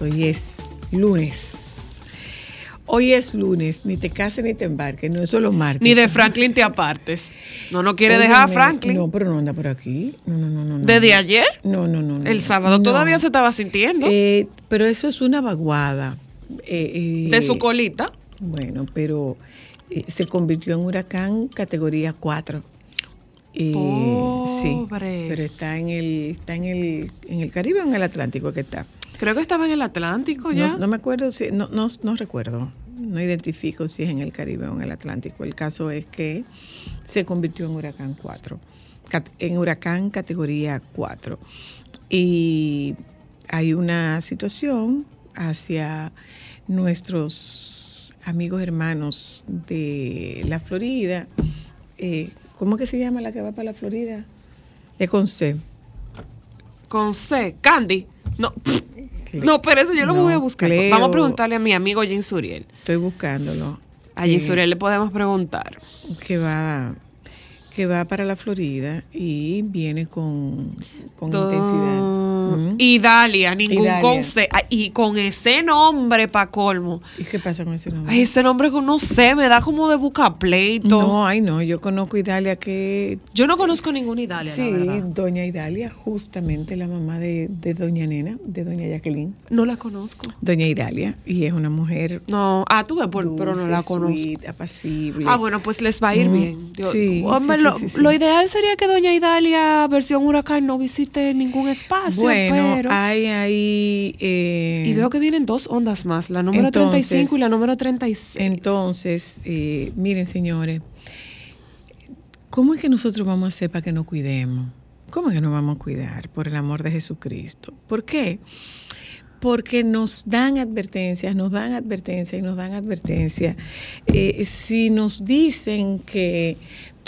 Hoy es lunes. Hoy es lunes, ni te cases ni te embarques, no es solo martes. Ni de Franklin te apartes. No, no quiere dejar a Franklin. No, pero no anda por aquí. No, no, no, no. no. ¿Desde ayer? No, no, no. no. El sábado No. todavía se estaba sintiendo. Eh, pero eso es una vaguada. Eh, eh, de su colita. Bueno, pero eh, se convirtió en huracán categoría 4. Eh, sí, Pobre. pero está en el está en el en el Caribe o en el Atlántico que está. Creo que estaba en el Atlántico ya. No, no me acuerdo, si, no, no, no recuerdo, no identifico si es en el Caribe o en el Atlántico. El caso es que se convirtió en huracán 4, cat- en huracán categoría 4. Y hay una situación hacia nuestros amigos hermanos de la Florida. Eh, ¿Cómo que se llama la que va para la Florida? Es con C. Con C. Candy. No, no, pero eso yo lo No, voy a buscar. Cleo. Vamos a preguntarle a mi amigo Jim Suriel. Estoy buscándolo. A Jim Eh, Suriel le podemos preguntar. que va que va para la Florida y viene con, con intensidad. Y Dalia, ningún Dalia. con C. Ah, Y con ese nombre para colmo. ¿Y qué pasa con ese nombre? Ay, ese nombre que no sé, me da como de buscar pleito. no, ay no, yo conozco Idalia que Yo no conozco ninguna Idalia, sí, la doña Idalia, justamente la mamá de, de doña Nena, de doña Jacqueline. No la conozco. Doña Idalia, y es una mujer No, ah, tú ves, por- pero no dulce, la conozco. sweet, apacible. Ah, bueno, pues les va a ir Mm, bien. Yo- sí, hombre, sí, lo, sí, sí, sí. lo ideal sería que Doña Idalia, versión huracán, no visite ningún espacio, bueno, pero... hay ahí... eh, y veo que vienen dos ondas más, la número Entonces- 35 y la número 36. Entonces, eh, miren señores, ¿cómo es que nosotros vamos a hacer para que nos cuidemos? ¿Cómo es que nos vamos a cuidar? Por el amor de Jesucristo. ¿Por qué? Porque nos dan advertencias, nos dan advertencias y nos dan advertencias. Eh, si nos dicen que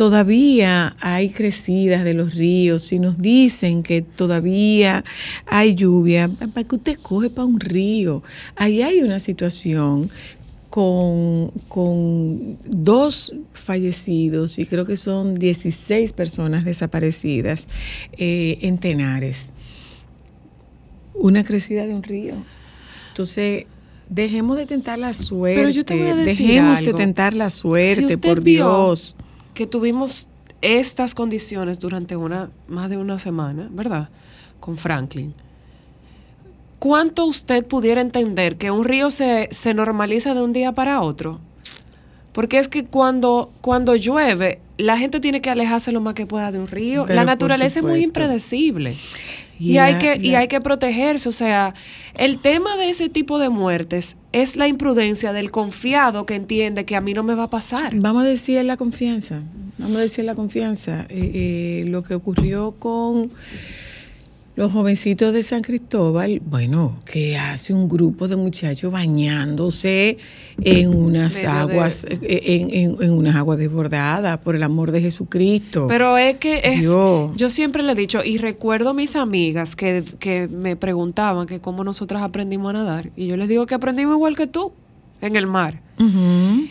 todavía hay crecidas de los ríos, si nos dicen que todavía hay lluvia, para que usted coge para un río. Ahí hay una situación con, con dos fallecidos y creo que son 16 personas desaparecidas eh, en Tenares. Una crecida de un río. Entonces, dejemos de tentar la suerte. Pero yo te voy a decir dejemos algo. de tentar la suerte, Si por vio Dios. Que tuvimos estas condiciones durante una más de una semana, ¿verdad? Con Franklin. ¿Cuánto usted pudiera entender que un río se, se normaliza de un día para otro? Porque es que cuando, cuando llueve, la gente tiene que alejarse lo más que pueda de un río. Pero la naturaleza es muy impredecible. Y hay que, y hay que protegerse. O sea, el tema de ese tipo de muertes es la imprudencia del confiado que entiende que a mí no me va a pasar. Vamos a decir la confianza. Vamos a decir la confianza. Eh, eh, lo que ocurrió con los jovencitos de San Cristóbal, bueno, que hace un grupo de muchachos bañándose en unas Medio aguas, eh, en, en- en unas aguas desbordadas, por el amor de Jesucristo. Pero es que es, Dios. yo siempre le he dicho, y recuerdo mis amigas que, que me preguntaban que cómo nosotras aprendimos a nadar, y yo les digo que aprendimos igual que tú, en el mar.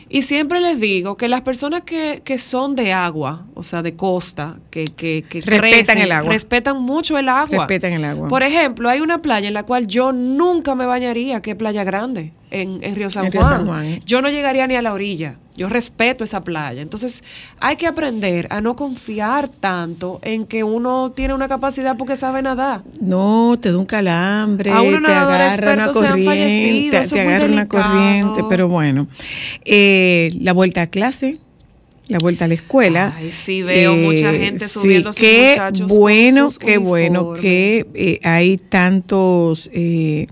Y siempre les digo que las personas que, que son de agua, o sea, de costa, que, que, que Respetan crecen, el agua. respetan mucho el agua. Respetan el agua. Por ejemplo, hay una playa en la cual yo nunca me bañaría, que es Playa Grande, en, en Río San En Río Juan. San Juan. Yo no llegaría ni a la orilla. Yo respeto esa playa. Entonces, hay que aprender a no confiar tanto en que uno tiene una capacidad porque sabe nadar. No, te da un calambre, A te agarra una corriente, te agarra una corriente, pero bueno. Eh, la vuelta a clase, la vuelta a la escuela. Ay, sí, veo mucha gente sí, subiendo a sus qué muchachos con bueno, sus qué bueno que eh, hay tantos eh,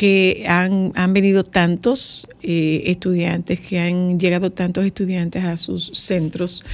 que han, han venido tantos eh, estudiantes, que han llegado tantos estudiantes a sus centros,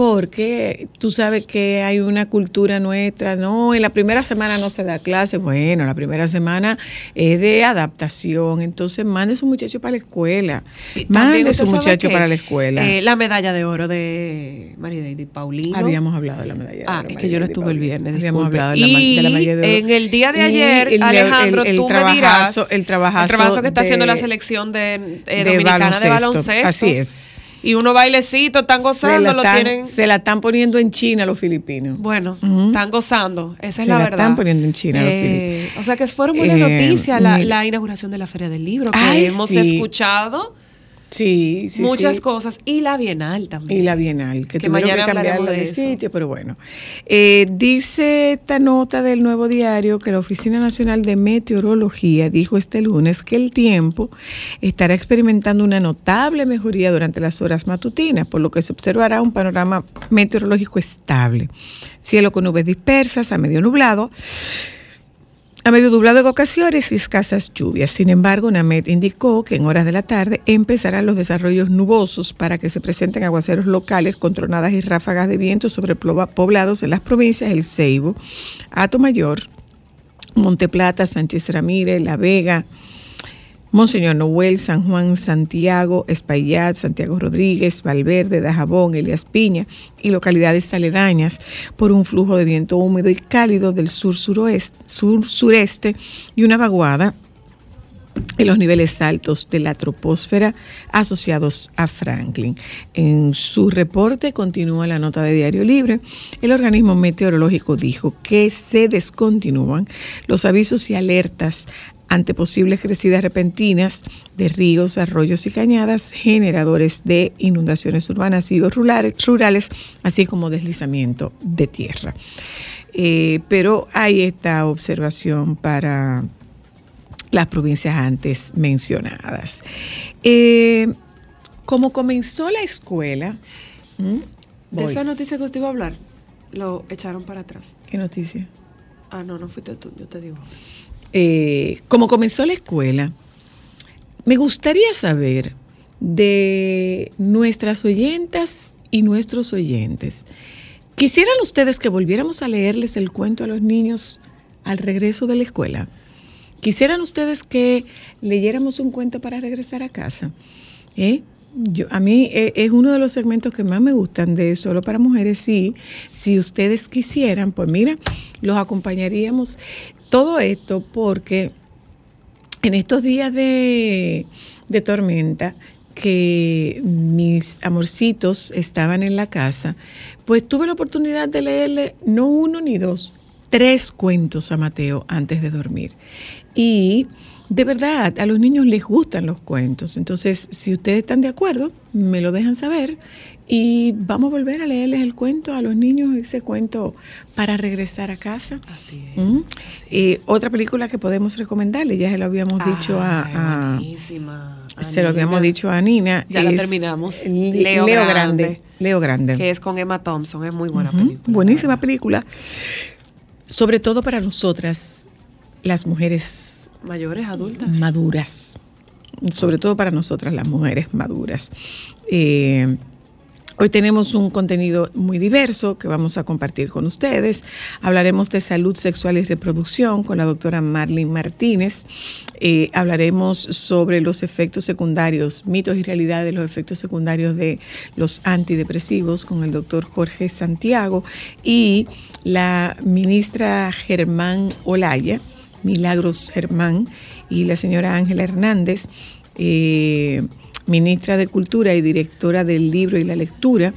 porque tú sabes que hay una cultura nuestra, no, en la primera semana no se da clase, bueno, la primera semana es de adaptación, entonces mande su muchacho para la escuela, mande usted su muchacho para la escuela. eh, la medalla de oro de María David Paulino. Habíamos hablado de la medalla de Ah, oro, es que yo no estuve el viernes. Habíamos disculpe. hablado de la, de medalla de oro. En el día de ayer, el- Alejandro, el- el tú me trabajazo- dirás el trabajazo que está haciendo la selección de, eh, de dominicana de baloncesto. Así es. Y unos bailecitos están se, gozando, la lo tienen. se la están poniendo en China los filipinos. Bueno, están gozando, esa es Se la la verdad. están poniendo en China los Eh, o sea que fueron buenas Eh, noticias la, la inauguración de la Feria del Libro, que Ay, hemos sí. escuchado Sí, sí, muchas sí. cosas. Y la Bienal también. Y la Bienal, que, Que tuvieron mañana que cambiarla de, de sitio, pero bueno. Eh, dice esta nota del Nuevo Diario que la Oficina Nacional de Meteorología dijo este lunes que el tiempo estará experimentando una notable mejoría durante las horas matutinas, por lo que se observará un panorama meteorológico estable. Cielo con nubes dispersas a medio nublado. A medio nublado en ocasiones y escasas lluvias. Sin embargo, NAMED indicó que en horas de la tarde empezarán los desarrollos nubosos para que se presenten aguaceros locales con tronadas y ráfagas de viento sobre poblados en las provincias El Ceibo, Mayor, Monteplata, Sánchez Ramírez, La Vega, Monseñor Noel, San Juan, Santiago, Espaillat, Santiago Rodríguez, Valverde, Dajabón, Elias Piña y localidades aledañas por un flujo de viento húmedo y cálido del sur-sureste y una vaguada en los niveles altos de la troposfera asociados a Franklin. En su reporte continúa la nota de Diario Libre. El organismo meteorológico dijo que se descontinúan los avisos y alertas ante posibles crecidas repentinas de ríos, arroyos y cañadas, generadores de inundaciones urbanas y rurales, así como deslizamiento de tierra. Eh, pero hay esta observación para las provincias antes mencionadas. Eh, como comenzó la escuela. De esa noticia que usted iba a hablar, lo echaron para atrás. ¿Qué noticia? Ah, no, no fuiste tú, yo te digo. Eh, como comenzó la escuela, me gustaría saber de nuestras oyentas y nuestros oyentes. ¿Quisieran ustedes que volviéramos a leerles el cuento a los niños al regreso de la escuela? ¿Quisieran ustedes que leyéramos un cuento para regresar a casa? ¿Eh? A mí eh, es uno de los segmentos que más me gustan de Solo para Mujeres. Sí, si ustedes quisieran, pues mira, los acompañaríamos. Todo esto porque en estos días de, tormenta que mis amorcitos estaban en la casa, pues tuve la oportunidad de leerle no uno ni dos, tres cuentos a Mateo antes de dormir. Y de verdad, a los niños les gustan los cuentos. Entonces, si ustedes están de acuerdo, me lo dejan saber y vamos a volver a leerles el cuento a los niños, ese cuento para regresar a casa. Así es. ¿Mm? así Eh, otra película que podemos recomendarle, ya se lo habíamos dicho a, a- buenísima. se lo habíamos dicho a Nina. Ya la es terminamos. Le- Leo Leo, Grande. Grande. Leo Grande. Que es con Emma Thompson, es muy buena película. Buenísima la película. Sobre todo para nosotras, las mujeres Mayores, adultas. maduras. Sobre todo para nosotras, las mujeres maduras. Eh, Hoy tenemos un contenido muy diverso que vamos a compartir con ustedes. Hablaremos de salud sexual y reproducción con la doctora Marlene Martínez. Eh, hablaremos sobre los efectos secundarios, mitos y realidades de los efectos secundarios de los antidepresivos con el doctor Jorge Santiago y la ministra Germán Olaya, Milagros Germán, y la señora Ángela Hernández eh, ministra de Cultura y directora del libro y la lectura,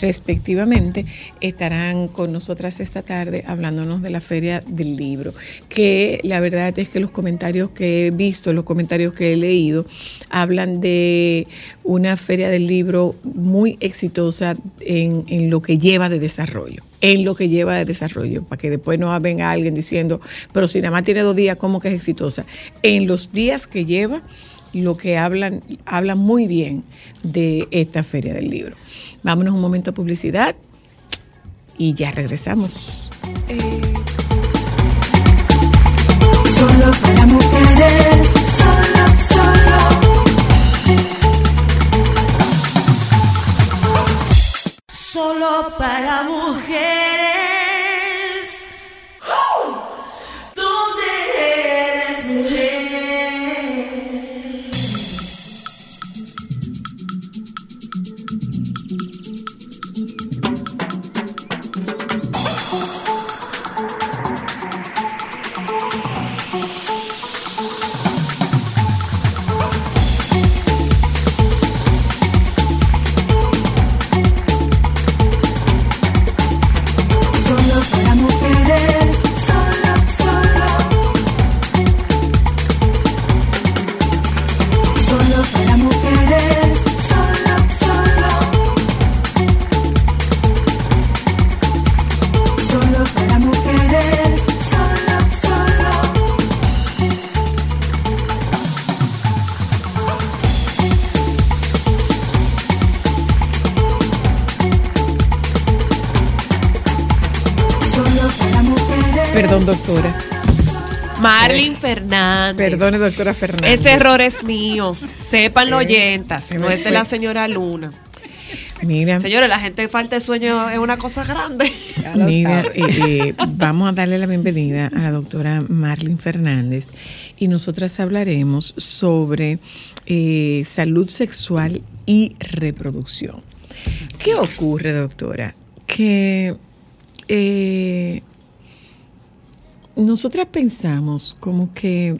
respectivamente, estarán con nosotras esta tarde hablándonos de la Feria del Libro, que la verdad es que los comentarios que he visto, los comentarios que he leído, hablan de una Feria del Libro muy exitosa en, lo que lleva de desarrollo, en lo que lleva de desarrollo, para que después no venga alguien diciendo, pero si nada más tiene dos días, ¿cómo que es exitosa? En los días que lleva, lo que hablan, hablan muy bien de esta Feria del Libro. Vámonos un momento a publicidad y ya regresamos. Solo para mujeres, solo, solo. Solo para mujeres. Doctora. Marlin Fernández. Perdone, doctora Fernández. Ese error es mío. Sepan los oyentas. se No es de la señora Luna. Mira, Señores, la gente falta de sueño es una cosa grande. Mira, eh, eh, vamos a darle la bienvenida a la doctora Marlin Fernández y nosotras hablaremos sobre eh, salud sexual y reproducción. ¿Qué ocurre, doctora? Que eh, nosotras pensamos como que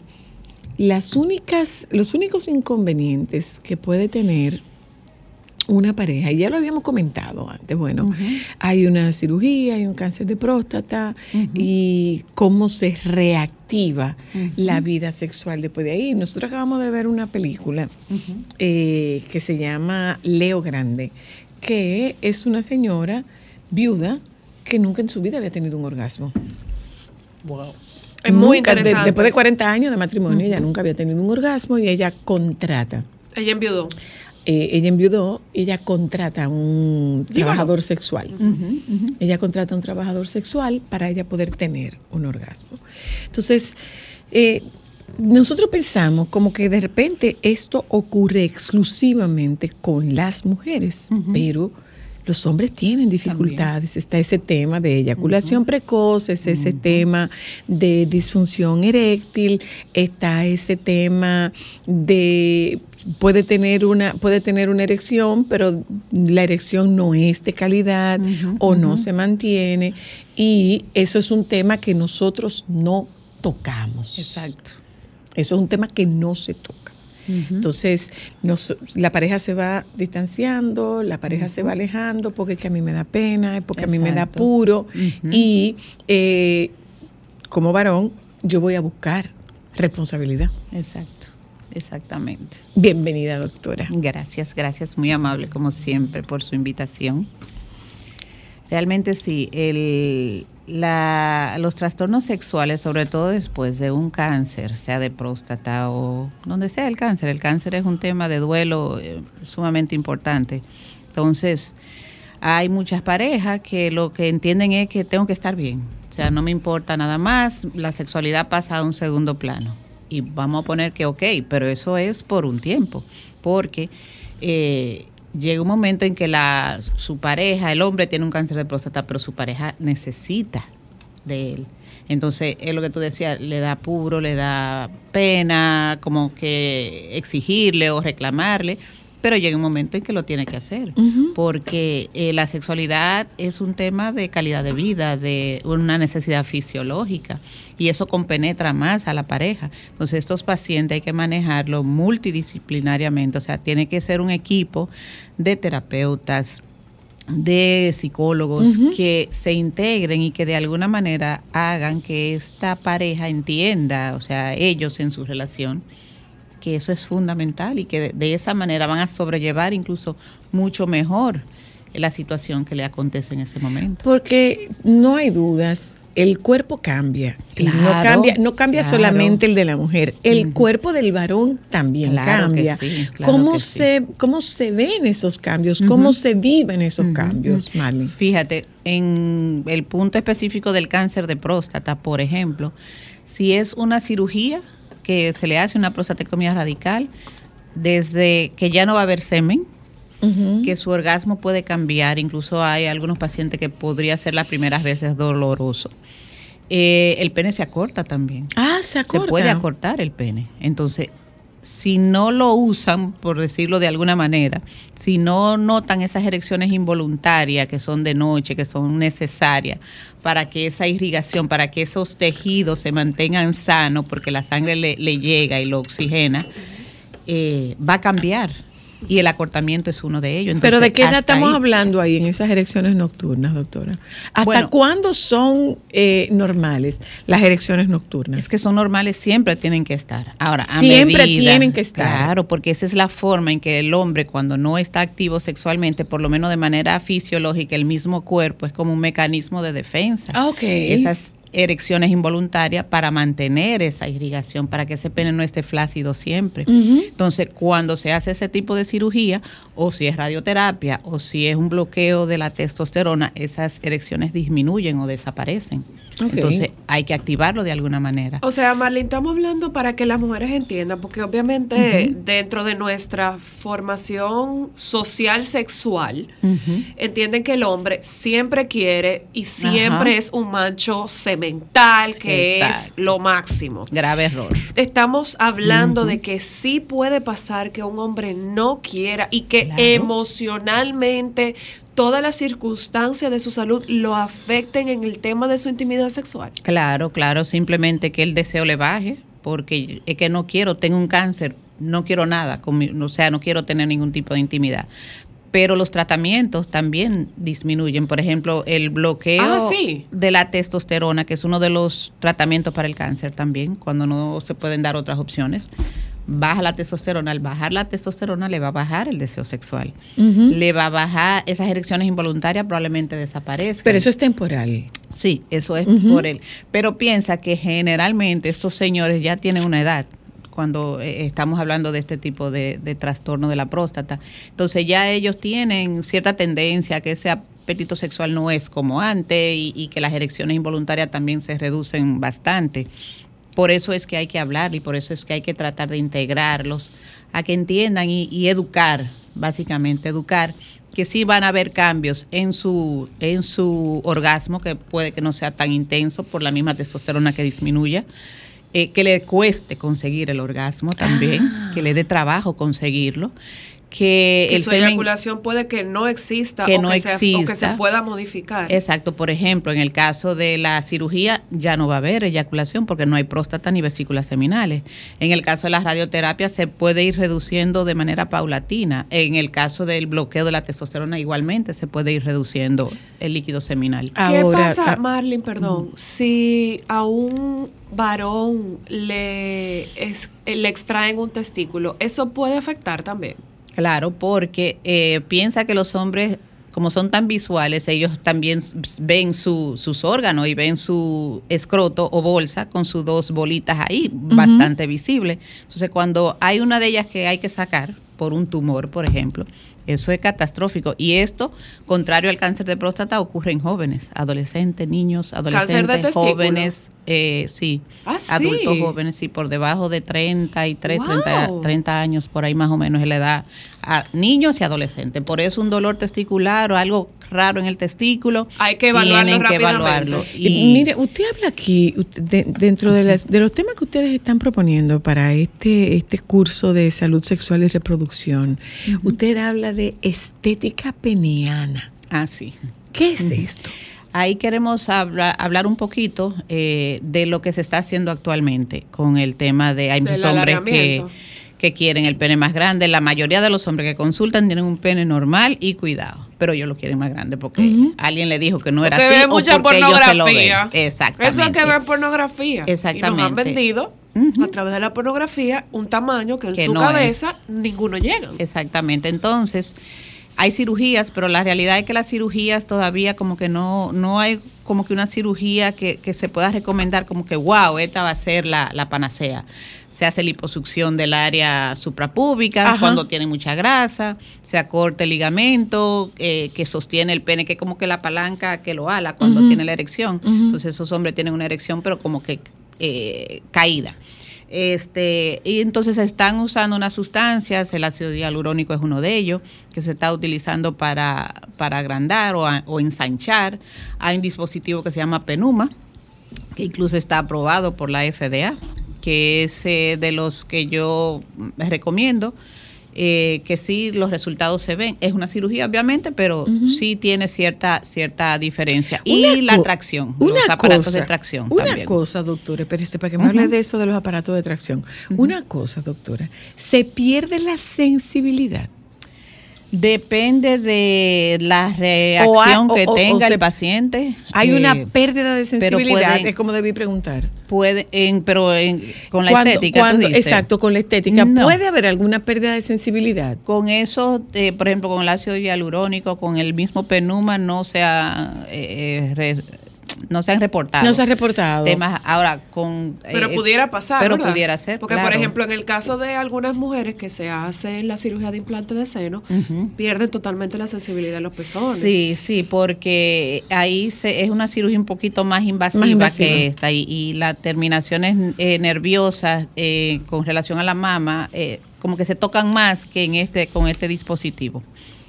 las únicas, los únicos inconvenientes que puede tener una pareja, y ya lo habíamos comentado antes, bueno, hay una cirugía, hay un cáncer de próstata y cómo se reactiva la vida sexual después de ahí. Nosotros acabamos de ver una película eh, que se llama Leo Grande, que es una señora viuda que nunca en su vida había tenido un orgasmo. Es muy Nunca, de- interesante. después de 40 años de matrimonio, ella nunca había tenido un orgasmo y ella contrata Ella enviudó. eh, ella enviudó, ella contrata a un trabajador sexual. Ella contrata a un trabajador sexual para ella poder tener un orgasmo. Entonces, eh, nosotros pensamos como que de repente esto ocurre exclusivamente con las mujeres, pero los hombres tienen dificultades. Está ese tema de eyaculación precoz, es ese tema de disfunción eréctil, está ese tema de puede tener una puede tener una erección, pero la erección no es de calidad o no se mantiene y eso es un tema que nosotros no tocamos. Exacto. Eso es un tema que no se toca. Entonces, nos- la pareja se va distanciando, la pareja se va alejando porque es que a mí me da pena, es porque a mí me da puro. Y eh, como varón, yo voy a buscar responsabilidad. Exacto. Exactamente. Bienvenida, doctora. Gracias, gracias, muy amable como siempre por su invitación. Realmente sí, el, la- los trastornos sexuales, sobre todo después de un cáncer, sea de próstata o donde sea el cáncer, el cáncer es un tema de duelo eh, sumamente importante. Entonces, hay muchas parejas que lo que entienden es que tengo que estar bien, o sea, no me importa nada más, la sexualidad pasa a un segundo plano. Y vamos a poner que ok, pero eso es por un tiempo, porque eh, llega un momento en que la, su pareja, el hombre tiene un cáncer de próstata, pero su pareja necesita de él. Entonces, es lo que tú decías, le da puro, le da pena, como que exigirle o reclamarle, pero llega un momento en que lo tiene que hacer, porque eh, la sexualidad es un tema de calidad de vida, de una necesidad fisiológica, y eso compenetra más a la pareja. Entonces, estos pacientes hay que manejarlo multidisciplinariamente, o sea, tiene que ser un equipo de terapeutas, de psicólogos que se integren y que de alguna manera hagan que esta pareja entienda, o sea, ellos en su relación, que eso es fundamental y que de, de esa manera van a sobrellevar incluso mucho mejor la situación que le acontece en ese momento. Porque no hay dudas, el cuerpo cambia. Y no Claro, cambia, no cambia claro. solamente el de la mujer, el Ujú. cuerpo del varón también Claro cambia. sí, claro ¿Cómo, que sí. se, ¿Cómo se ven esos cambios? ¿Cómo Ujú. se viven esos cambios, Marlene? Fíjate, en el punto específico del cáncer de próstata, por ejemplo, si es una cirugía que se le hace una prostatectomía radical, desde que ya no va a haber semen, que su orgasmo puede cambiar, incluso hay algunos pacientes que podría ser las primeras veces doloroso. Eh, el pene se acorta también. Ah, se acorta. Se puede acortar el pene. Entonces, si no lo usan, por decirlo de alguna manera, si no notan esas erecciones involuntarias que son de noche, que son necesarias para que esa irrigación, para que esos tejidos se mantengan sanos, porque la sangre le, le llega y lo oxigena, eh, va a cambiar. Y el acortamiento es uno de ellos. Pero ¿de qué edad estamos ahí- hablando ahí en esas erecciones nocturnas, doctora? ¿Hasta Bueno. cuándo son eh, normales las erecciones nocturnas? Es que son normales, siempre tienen que estar. Ahora, a Siempre medida- tienen que estar. Claro, porque esa es la forma en que el hombre, cuando no está activo sexualmente, por lo menos de manera fisiológica, el mismo cuerpo es como un mecanismo de defensa. Ah, ok. Esas erecciones involuntarias para mantener esa irrigación, para que ese pene no esté flácido siempre. Entonces, cuando se hace ese tipo de cirugía, o si es radioterapia, o si es un bloqueo de la testosterona, esas erecciones disminuyen o desaparecen. Entonces, hay que activarlo de alguna manera. O sea, Marlene, estamos hablando para que las mujeres entiendan, porque obviamente dentro de nuestra formación social sexual, entienden que el hombre siempre quiere y siempre es un macho semental, que es lo máximo. Grave error. Estamos hablando de que sí puede pasar que un hombre no quiera y que Claro. emocionalmente todas las circunstancias de su salud lo afecten en el tema de su intimidad sexual. Claro, claro, simplemente que el deseo le baje, porque es que no quiero, tengo un cáncer, no quiero nada, con mi- o sea, no quiero tener ningún tipo de intimidad. Pero los tratamientos también disminuyen. Por ejemplo, el bloqueo Ah, sí. de la testosterona, que es uno de los tratamientos para el cáncer también, cuando no se pueden dar otras opciones. Baja la testosterona. Al bajar la testosterona le va a bajar el deseo sexual. Le va a bajar esas erecciones involuntarias, probablemente desaparezcan. Pero eso es temporal. Sí, eso es Ujú. por él. Pero piensa que generalmente estos señores ya tienen una edad cuando eh, estamos hablando de este tipo de, de trastorno de la próstata. Entonces ya ellos tienen cierta tendencia a que ese apetito sexual no es como antes y, y que las erecciones involuntarias también se reducen bastante. Por eso es que hay que hablar y por eso es que hay que tratar de integrarlos a que entiendan y, y educar, básicamente educar que sí van a haber cambios en su en su orgasmo que puede que no sea tan intenso por la misma testosterona que disminuya, eh, que le cueste conseguir el orgasmo también, que le dé trabajo conseguirlo, que, Que el su semen eyaculación puede que no exista, que o, no que se, o que se exista. pueda modificar. Exacto, por ejemplo, en el caso de la cirugía ya no va a haber eyaculación porque no hay próstata ni vesículas seminales. En el caso de la radioterapia se puede ir reduciendo de manera paulatina. En el caso del bloqueo de la testosterona igualmente se puede ir reduciendo el líquido seminal. ¿Qué Ahora, pasa, Marlene, perdón, si a un varón le, es- le extraen un testículo, eso puede afectar también? Claro, porque eh, piensa que los hombres, como son tan visuales, ellos también ven su- sus órganos y ven su escroto o bolsa con sus dos bolitas ahí, bastante visible. Entonces, cuando hay una de ellas que hay que sacar por un tumor, por ejemplo, Eso es catastrófico. Y esto, contrario al cáncer de próstata, ocurre en jóvenes, adolescentes, niños, ¿Cáncer de adolescentes, jóvenes, eh, sí, Ah, sí. adultos jóvenes, sí, por debajo de 33, Wow. 30, 30 años, por ahí más o menos es la edad, a niños y adolescentes. Por eso un dolor testicular o algo raro en el testículo, Hay que evaluarlo tienen que evaluarlo. Y mire, usted habla aquí, usted- de- dentro de, las- de los temas que ustedes están proponiendo para este, este curso de salud sexual y reproducción, usted habla de estética peniana. ah, sí. ¿Qué es esto? Ahí queremos habla- hablar un poquito eh, de lo que se está haciendo actualmente con el tema de hay muchos hombres que, alargamiento. Que quieren el pene más grande. La mayoría de los hombres que consultan tienen un pene normal y cuidado, pero ellos lo quieren más grande porque alguien le dijo que no era Porque así ve o mucha porque ellos se lo ven. pornografía. Exactamente. Eso es que ver pornografía. Exactamente. Y nos han vendido a través de la pornografía un tamaño que en Que su no cabeza es. ninguno llega. Exactamente. Entonces, hay cirugías, pero la realidad es que las cirugías todavía como que no, no hay como que una cirugía que, que se pueda recomendar como que, wow, esta va a ser la, la panacea. Se hace liposucción del área suprapúbica Ajá. cuando tiene mucha grasa, se acorta el ligamento eh, que sostiene el pene, que es como que la palanca que lo ala cuando tiene la erección. Entonces esos hombres tienen una erección, pero como que eh, caída. Este, y entonces se están usando unas sustancias, el ácido hialurónico es uno de ellos, que se está utilizando para, para agrandar o, a- o ensanchar. Hay un dispositivo que se llama Penuma, que incluso está aprobado por la FDA, que es eh, de los que yo recomiendo, eh, que sí los resultados se ven. Es una cirugía, obviamente, pero sí tiene cierta, cierta diferencia. y Una la co- tracción, una los aparatos cosa, de tracción Una también. cosa, doctora, espérese, para que me hable de eso de los aparatos de tracción. Una cosa, doctora, se pierde la sensibilidad. Depende de la reacción que o- o- tenga o el paciente. Hay eh, una pérdida de sensibilidad, pueden- es como debí preguntar. puede, en, pero en- con la Cuando- estética, cuando-. Exacto, con la estética. No. ¿Puede haber alguna pérdida de sensibilidad? Con eso, eh, por ejemplo, con el ácido hialurónico, con el mismo penuma, no se, ha, eh, eh, re- no se han reportado. No se ha reportado. temas. Ahora, con. Pero eh, pudiera pasar. Pero ¿verdad? pudiera ser. Porque, por ejemplo, en el caso de algunas mujeres que se hacen la cirugía de implante de seno, pierden totalmente la sensibilidad de los pezones. Sí, sí, porque ahí se, es una cirugía un poquito más invasiva, Más invasiva. que esta y, y las terminaciones eh, nerviosas eh, con relación a la mama eh, como que se tocan más que en este con este dispositivo.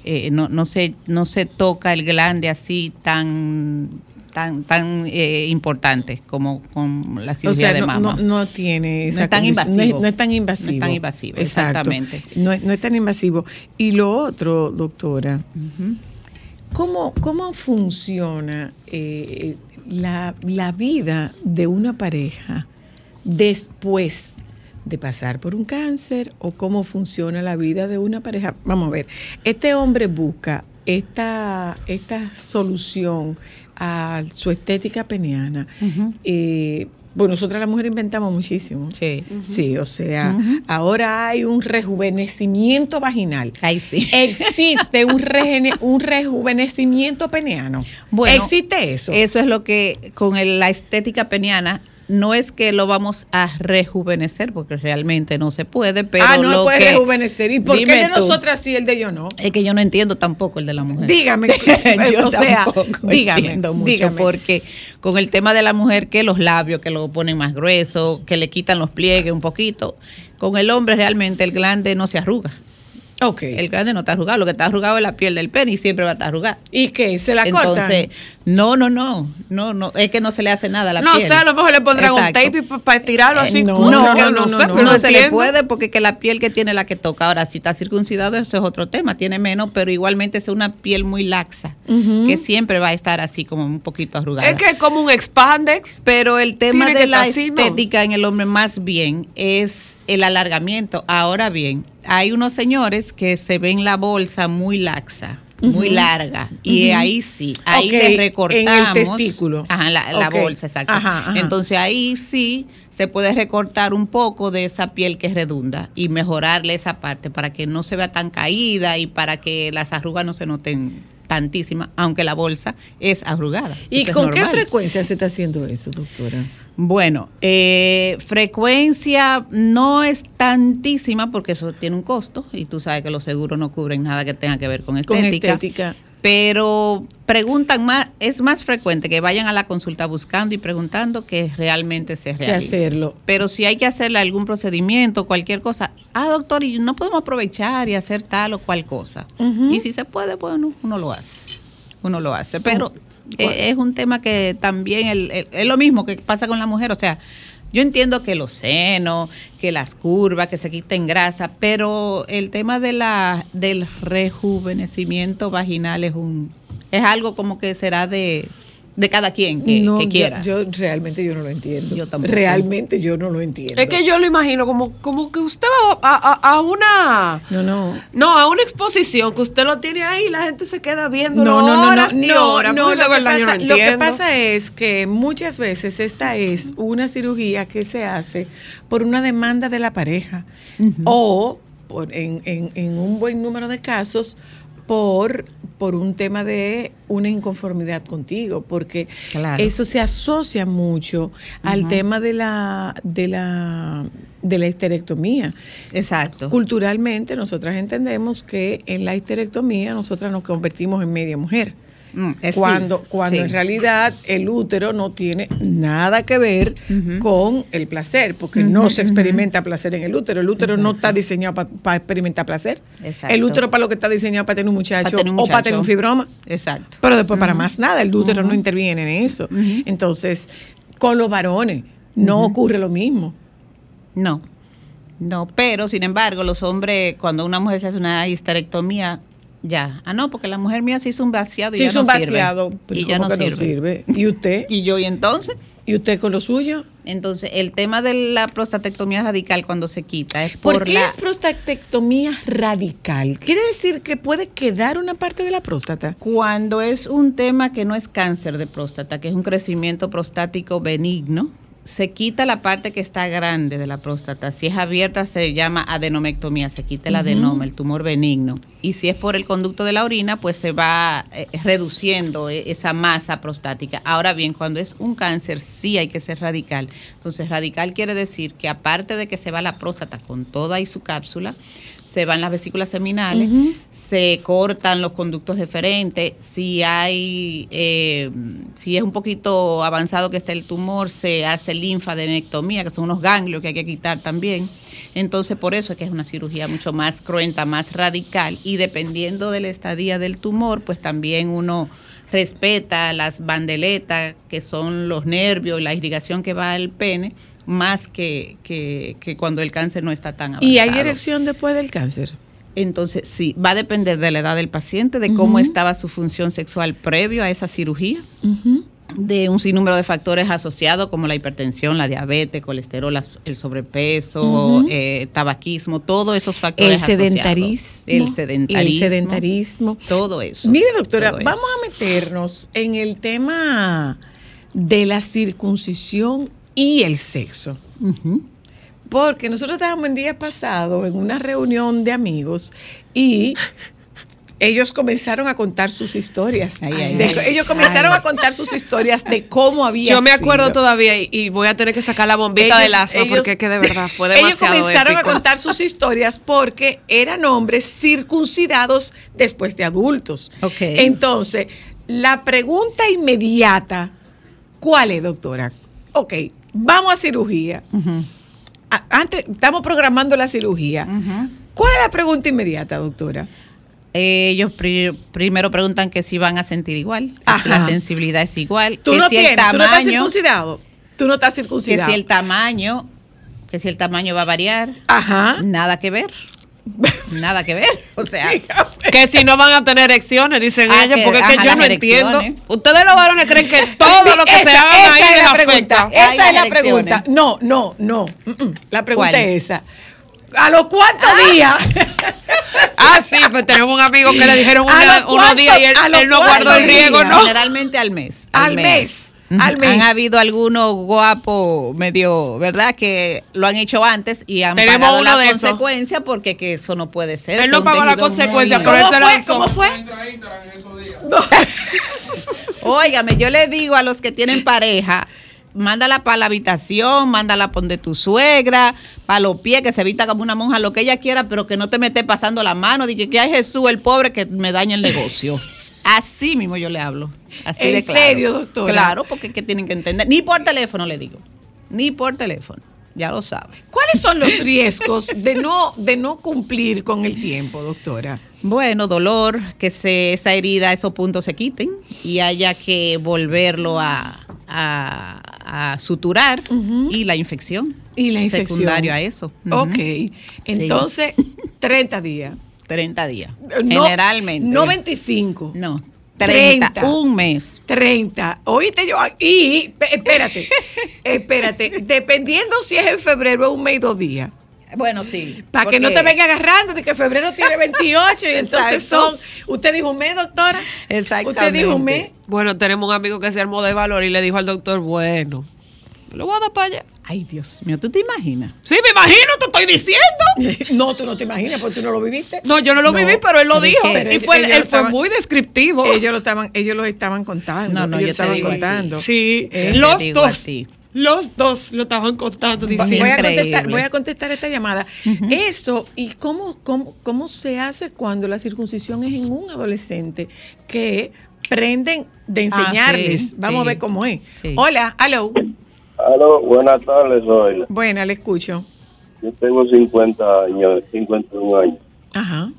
Eh, no, no se no se toca el glande así tan tan tan eh, importante como con la O cirugía sea, de no, mama. no, no tiene esa No es tan invasivo. No es, no es tan invasivo. No es tan invasivo, Exacto. exactamente. No es, no es tan invasivo. Y lo otro, doctora. ¿cómo, cómo funciona eh, la, la vida de una pareja después de pasar por un cáncer o cómo funciona la vida de una pareja? Vamos a ver, este hombre busca esta, esta solución a su estética peniana. Ujú. Eh, bueno, nosotras las mujeres inventamos muchísimo. Sí. Sí, o sea, ahora hay un rejuvenecimiento vaginal. Ahí sí. Existe un, regene- un rejuvenecimiento peneano. Bueno, existe eso. Eso es lo que con el- la estética peniana no es que lo vamos a rejuvenecer porque realmente no se puede, pero ah, no lo puede que- rejuvenecer. ¿Y por qué Dime de nosotras sí, el de yo no? Es que yo no entiendo tampoco el de la mujer. Dígame, yo o sea, tampoco dígame, entiendo mucho dígame. porque con el tema de la mujer que los labios que lo ponen más grueso, que le quitan los pliegues un poquito, con el hombre realmente el glande no se arruga. Ok. El glande no está arrugado, lo que está arrugado es la piel del pene y siempre va a estar arrugada. ¿Y qué? ¿Se la cortan? Entonces, no, no, no, no, no, es que no se le hace nada a la no piel. sé, a lo mejor le pondrán Exacto. un tape para tirarlo así. Eh, no, no, no, no, sé, no, se le puede porque que la piel que tiene la que toca. Ahora, si está circuncidado, eso es otro tema, tiene menos, pero igualmente es una piel muy laxa, que siempre va a estar así como un poquito arrugada. Es que es como un expandex. pero el tema de la estética en el hombre más bien es el alargamiento. Ahora bien, hay unos señores que se ven la bolsa muy laxa. Muy larga y ahí sí, ahí le en el recortamos testículo. Ajá, la, la bolsa, exacto. Ajá, ajá. Entonces ahí sí se puede recortar un poco de esa piel que es redunda y mejorarle esa parte para que no se vea tan caída y para que las arrugas no se noten tantísima, aunque la bolsa es arrugada. ¿Y Eso con qué frecuencia se está haciendo eso, doctora? Bueno, eh, frecuencia no es tantísima porque eso tiene un costo y tú sabes que los seguros no cubren nada que tenga que ver con Con estética. Pero preguntan más, es más frecuente que vayan a la consulta buscando y preguntando que realmente se Que realice. hacerlo. Pero si hay que hacerle algún procedimiento, cualquier cosa, ah, doctor, y no podemos aprovechar y hacer tal o cual cosa. Y si se puede, bueno, uno lo hace. Uno lo hace. Pero es un tema que también el- el- es lo mismo que pasa con la mujer. O sea, yo entiendo que los senos, que las curvas, que se quiten grasa, pero el tema de la del rejuvenecimiento vaginal es un es algo como que será de, de cada quien que, no, quiera. Yo, realmente yo no lo entiendo. Yo tampoco. Realmente yo no lo entiendo. Es que yo lo imagino como, como que usted va a, a- a una... No, no. No, a una exposición que usted lo tiene ahí y la gente se queda viendo No, no, no, no, horas y no, horas, no, porque de lo, que verdad yo no lo que pasa es que muchas veces esta es una cirugía que se hace por una demanda de la pareja o por, en, en- en un buen número de casos por, por un tema de una inconformidad contigo, porque Claro. eso se asocia mucho al tema de la, de la, de la histerectomía. Exacto. Culturalmente, nosotras entendemos que en la histerectomía nosotras nos convertimos en media mujer. Mm, cuando cuando sí. en realidad el útero no tiene nada que ver con el placer, porque no se experimenta placer en el útero. El útero no está diseñado para experimentar placer. Exacto. El útero para lo que está diseñado para tener un muchacho, Pa' tener un o para tener un fibroma. Exacto. Pero después para más nada, el útero no interviene en eso. Entonces, con los varones no ocurre lo mismo. No, no, pero sin embargo, los hombres, cuando una mujer se hace una histerectomía, ya, ah, no, porque la mujer mía se hizo un vaciado y Si ya es no un sirve. vaciado, pero y ya ¿cómo no que sirve. ¿Y usted? Y yo, y entonces, ¿Y usted con lo suyo? entonces, el tema de la prostatectomía radical cuando se quita es ¿Por, por, qué la... es prostatectomía radical? ¿Quiere decir que puede quedar una parte de la próstata? Cuando es un tema que no es cáncer de próstata, que es un crecimiento prostático benigno, se quita la parte que está grande de la próstata. Si es abierta se llama adenomectomía, se quita el adenoma, el tumor benigno. Y si es por el conducto de la orina, pues se va eh, reduciendo eh, esa masa prostática. Ahora bien, cuando es un cáncer, sí hay que ser radical. Entonces, radical quiere decir que aparte de que se va la próstata con toda y su cápsula, se van las vesículas seminales, se cortan los conductos deferentes, si hay, eh, si es un poquito avanzado que está el tumor, se hace linfadenectomía, que son unos ganglios que hay que quitar también. Entonces, por eso es que es una cirugía mucho más cruenta, más radical, y dependiendo de la estadía del tumor, pues también uno respeta las bandeletas, que son los nervios, la irrigación que va al pene, más que, que, que cuando el cáncer no está tan avanzado. ¿Y hay erección después del cáncer? Entonces, sí, va a depender de la edad del paciente, de cómo estaba su función sexual previo a esa cirugía, de un sinnúmero de factores asociados como la hipertensión, la diabetes, colesterol, el sobrepeso, eh, tabaquismo, todos esos El factores asociados. El sedentarismo. El sedentarismo. Todo eso. Mire, doctora, vamos eso. a meternos en el tema de la circuncisión y el sexo. Porque nosotros estábamos el día pasado en una reunión de amigos y ellos comenzaron a contar sus historias. Ay, ay, De- ay. ellos comenzaron a contar sus historias de cómo había Yo me acuerdo sido. todavía y, y voy a tener que sacar la bombita del asma ellos- porque es que de verdad fue Ellos demasiado comenzaron épico. a contar sus historias porque eran hombres circuncidados después de adultos. Ok. Entonces, la pregunta inmediata, ¿cuál es, doctora? Ok, vamos a cirugía. Antes, estamos programando la cirugía. ¿Cuál es la pregunta inmediata, doctora? Eh, Ellos pri- primero preguntan que si van a sentir igual, que si Ajá. la sensibilidad es igual, Tú que no si tienes, el tú no estás tamaño, circuncidado. Tú no estás que circuncidado. si el tamaño, que si el tamaño va a variar, Ajá. nada que ver. Nada que ver. O sea, Que si no van a tener erecciones, dicen Ah, ellos, que- porque es que yo no entiendo. Ustedes los varones creen que todo lo que se Esa- haga esa ahí es la pregunta. afecta. Esa es la elecciones. pregunta. No, no, no. La pregunta ¿Cuál? es esa. ¿A los cuántos días? Ah, sí, pues tenemos un amigo que le dijeron ¿A una- los unos días y él, él no guardó el riego? ¿no? generalmente al mes. Al mes. Al. Han habido algunos guapos medio, ¿verdad? Que lo han hecho antes y han Tenemos pagado uno la de esos. consecuencia porque que eso no puede ser. Él no pagó la consecuencia, pero él ¿Cómo se. ¿Cómo fue? Óigame, yo le digo a los que tienen pareja, mándala para la habitación, mándala donde tu suegra, para los pies, que se vista como una monja, lo que ella quiera, pero que no te me esté pasando la mano, dije que hay Jesús, el pobre, que me daña el negocio. Así mismo yo le hablo. Así ¿En de claro. serio, doctora? Claro, porque es que tienen que entender. Ni por teléfono le digo. Ni por teléfono. Ya lo sabe. ¿Cuáles son los riesgos de no, de no cumplir con el tiempo, doctora? Bueno, dolor, que se, esa herida, esos puntos se quiten y haya que volverlo a, a- a suturar y la infección. Y la infección. Secundario a eso. Ujú. Ok. Entonces, 30 días. 30 días. No- Generalmente. No 25. No. 30. 30. Un mes. 30. Oíste yo. Y, pe- espérate, espérate. Dependiendo si es en febrero o un mes y dos días. Bueno, sí. Para que no te venga agarrando de que febrero tiene 28 y entonces son. ¿Usted dijo un mes, doctora? Exactamente. ¿Usted dijo un mes? Bueno, tenemos un amigo que se armó de valor y le dijo al doctor, bueno, lo voy a dar para allá. Ay, Dios mío, ¿tú te imaginas? Sí, me imagino, te estoy diciendo. No, tú no te imaginas porque tú no lo viviste. No, yo no lo No, viví, pero él lo ¿de dijo. Y Pero fue, ellos él fue estaban- muy descriptivo. Ellos lo estaban, ellos lo estaban contando. No, no, ellos yo te estaban digo a ti. contando. Sí, Eh, los te digo dos. Los dos lo estaban contando. Diciendo. Voy a, contestar, voy a contestar esta llamada. Eso, ¿y cómo, cómo, cómo se hace cuando la circuncisión es en un adolescente que prenden de Ah, enseñarles? sí, Vamos sí. a ver cómo es. Sí. Hola, hello. Aló, buenas tardes, Zoila. Buena, le escucho. Yo tengo 50 años, 51 años. Ajá.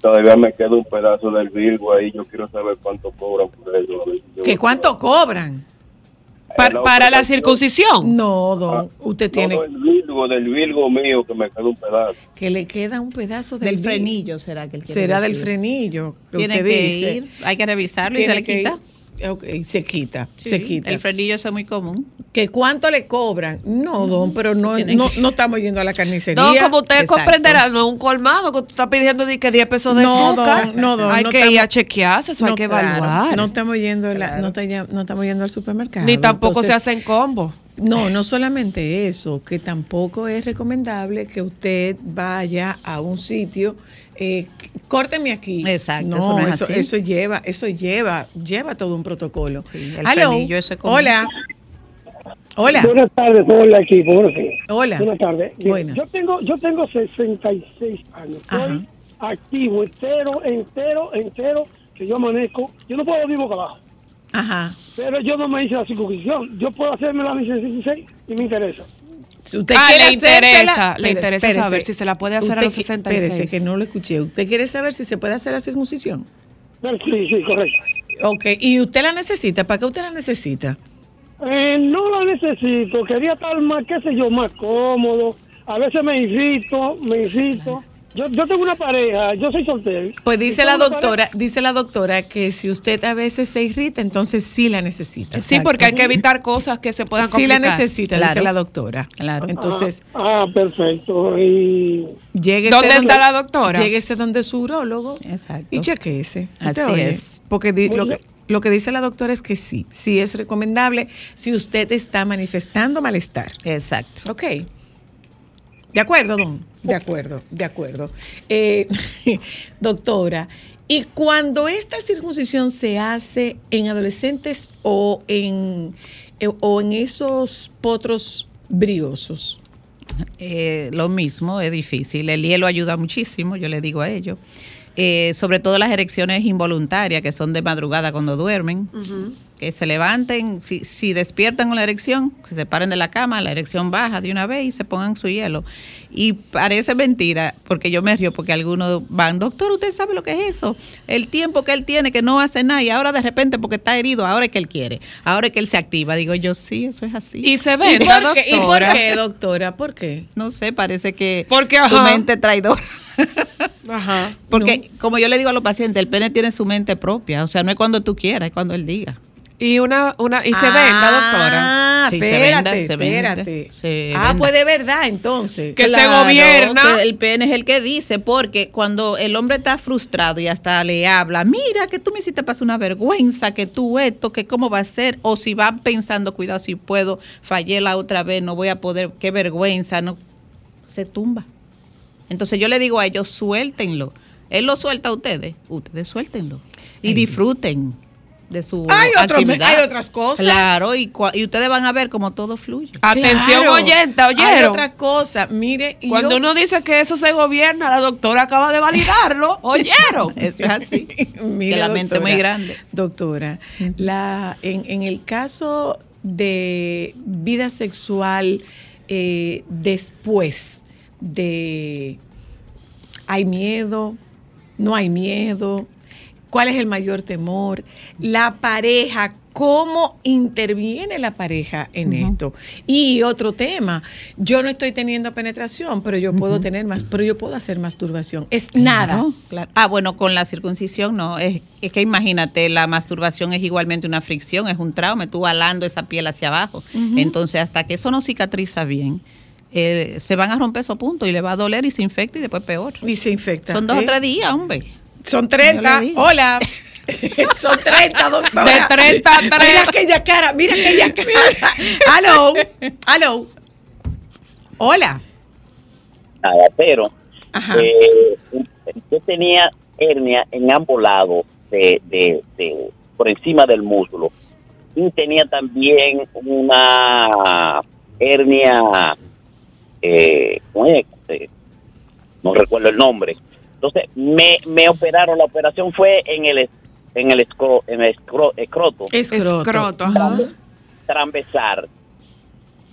Todavía me queda un pedazo del Virgo ahí. Yo quiero saber cuánto cobran por yo- ¿Que cuánto cobran? Pa- La para la circuncisión. No, don, usted No, tiene no, el Virgo, del Virgo mío, que me queda un pedazo. que le queda un pedazo del, Del frenillo será que él Será del decir. frenillo. que Tiene usted que dice. ir, hay que revisarlo y se le quita. ir. Ok, se quita, Sí, se quita. El frenillo es muy común. ¿Que cuánto le cobran? No, don, pero no, no, que- no estamos yendo a la carnicería. No, como usted Exacto. comprenderá, no es un colmado que tú estás pidiendo de que 10 pesos de No, azúcar. don, no, don, hay no que ir estamos- a chequearse, eso hay que claro, evaluar. No estamos yendo, a la- no, no estamos yendo al supermercado. Ni tampoco Entonces, se hacen combos. No, no solamente eso, que tampoco es recomendable que usted vaya a un sitio, eh, córteme aquí. Exacto, No, eso no es eso, así. eso lleva, eso lleva, lleva todo un protocolo. Sí, común. hola. Hola. Buenas tardes, hola equipo. Buenas tardes. Hola. Buenas tardes. Buenas. Yo tengo, yo tengo 66 años. Ajá. Estoy activo, entero, entero, entero, que yo amanezco. Yo no puedo vivir boca abajo, Ajá. pero yo no me hice la circuncisión. Yo puedo hacerme la mis 66 y me interesa. Si usted Ah, quiere le interesa, hacérsela- le interesa espérese. saber si se la puede hacer a los Usted qui- 66. Espérese, que no lo escuché. ¿Usted quiere saber si se puede hacer la circuncisión? Sí, sí, correcto. Ok, ¿y usted la necesita? ¿Para qué usted la necesita? Eh, no la necesito. Quería estar más, qué sé yo, más cómodo. A veces me irrito, me irrito. Yo, yo tengo una pareja, yo soy soltero. Pues dice la doctora, dice la doctora que si usted a veces se irrita, entonces sí la necesita. Sí, porque hay que evitar cosas que se puedan Sí la complicar. necesita, dice Claro. la doctora. Claro. Entonces, Ah, perfecto. Y llegue ¿Dónde está la doctora? Lléguese donde su urólogo Exacto. y chequeese. Así es. Porque di- lo que, lo que dice la doctora es que sí, sí es recomendable si usted está manifestando malestar. Exacto. Ok. De acuerdo, don. De acuerdo, de acuerdo. Eh, doctora, ¿y cuando esta circuncisión se hace en adolescentes o en, eh, o en esos potros briosos? Eh, lo mismo, es difícil. El hielo ayuda muchísimo, yo le digo a ellos. Eh, sobre todo las erecciones involuntarias, que son de madrugada cuando duermen. Que se levanten, si, si despiertan con la erección, que se paren de la cama, la erección baja de una vez y se pongan su hielo. Y parece mentira, porque yo me río, porque algunos van, doctor, ¿usted sabe lo que es eso? El tiempo que él tiene, que no hace nada, y ahora de repente, porque está herido, ahora es que él quiere, ahora es que él se activa. Digo yo, sí, eso es así. Y se ¿Y ve, por, la qué, ¿Y por doctora. qué, doctora? ¿Por qué? no sé, parece que Porque, su mente traidora. Ajá. Porque, como yo le digo a los pacientes, el pene tiene su mente propia. O sea, no es cuando tú quieras, es cuando él diga. Y una, una, y se venda, doctora. Ah, Sí, se espérate, venda, se vende, espérate. se ah, pues de verdad, entonces. Que se gobierna. que el pene es el que dice, porque cuando el hombre está frustrado y hasta le habla, mira que tú me hiciste pasar una vergüenza, que tú esto, que cómo va a ser, o si va pensando, cuidado, si puedo, fallé la otra vez, no voy a poder, qué vergüenza, no, se tumba. Entonces yo le digo a ellos, suéltenlo. Él lo suelta a ustedes, ustedes suéltenlo y disfruten de su Hay otros- actividad. hay otras cosas. Claro, y, ustedes van a ver cómo todo fluye. Atención, Claro. oyenta, Hay oyeron. otra cosa, mire. y Cuando yo- uno dice que eso se gobierna, la doctora acaba de validarlo. ¿Oyeron? Eso es así. Mire, que la mente es doctora, muy grande. Doctora, la, en, en el caso de vida sexual eh, después de hay miedo, no hay miedo, cuál es el mayor temor, la pareja, cómo interviene la pareja en esto. Y otro tema, yo no estoy teniendo penetración, pero yo puedo tener más, pero yo puedo hacer masturbación. Es nada. Claro, claro. Ah, bueno, con la circuncisión no. Es, es que imagínate, la masturbación es igualmente una fricción, es un trauma, tú alando esa piel hacia abajo. Entonces, hasta que eso no cicatriza bien, eh, se van a romper esos puntos y le va a doler y se infecta y después peor. Y se infecta. Son dos ¿eh? o tres días, hombre. Son Yo 30. le digo. Hola. Son 30, doctora. De 30 a 3. Mira aquella cara, mira aquella cara. Aló. Aló. Hola. nada, pero Ajá. eh, yo tenía hernia en ambos lados de, de, de- por encima del músculo y tenía también una hernia eh. Eh, no recuerdo el nombre entonces me, me operaron la operación fue en el en el escro, en el escro- escroto Escroto. Escroto, ajá.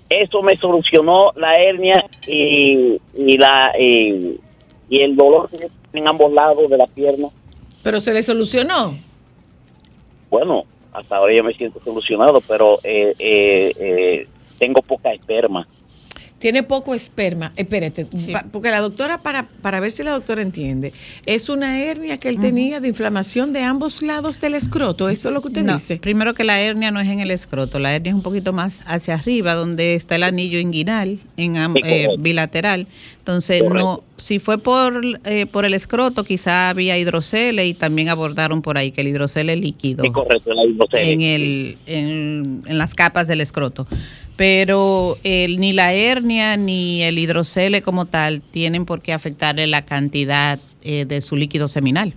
Eso me solucionó la hernia y, y la y, y el dolor que en ambos lados de la pierna. Pero se le solucionó. Bueno, hasta ahora yo me siento solucionado, pero eh, eh, eh, tengo poca esperma. Tiene poco esperma. Espérate, pa- porque la doctora, para, para ver si la doctora entiende, es una hernia que él tenía de inflamación de ambos lados del escroto. ¿Eso es lo que usted No, dice? primero que la hernia no es en el escroto, la hernia es un poquito más hacia arriba, donde está el anillo inguinal, en eh, bilateral. Entonces, no, si fue por, eh, por el escroto, quizá había hidrocele y también abordaron por ahí que el hidrocele es líquido Sí, correcto, la hidrocele. en, el, en, en las capas del escroto. Pero el, ni la hernia ni el hidrocele como tal tienen por qué afectarle la cantidad eh, de su líquido seminal.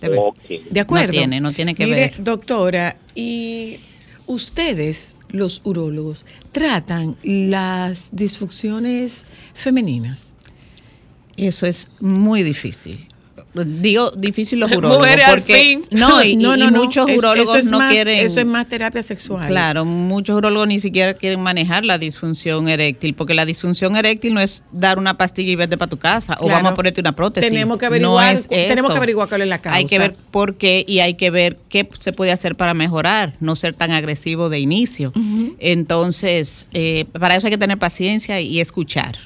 ¿Te ves? Ok. De acuerdo. No tiene, no tiene que Mire, ver. doctora, y ustedes, los urólogos, tratan las disfunciones femeninas. Eso es muy difícil. Digo difícil los urólogos Mujeres al porque fin. no y, y muchos Es- urólogos es no más- quieren Eso es más terapia sexual. Claro, muchos urólogos ni siquiera quieren manejar la disfunción eréctil, porque la disfunción eréctil no es dar una pastilla y vete para tu casa, o vamos a ponerte una prótesis. Tenemos que No averiguar, es tenemos que averiguar cuál es la causa. Hay que ver por qué y hay que ver qué se puede hacer para mejorar, no ser tan agresivo de inicio. Entonces, eh, para eso hay que tener paciencia y escuchar,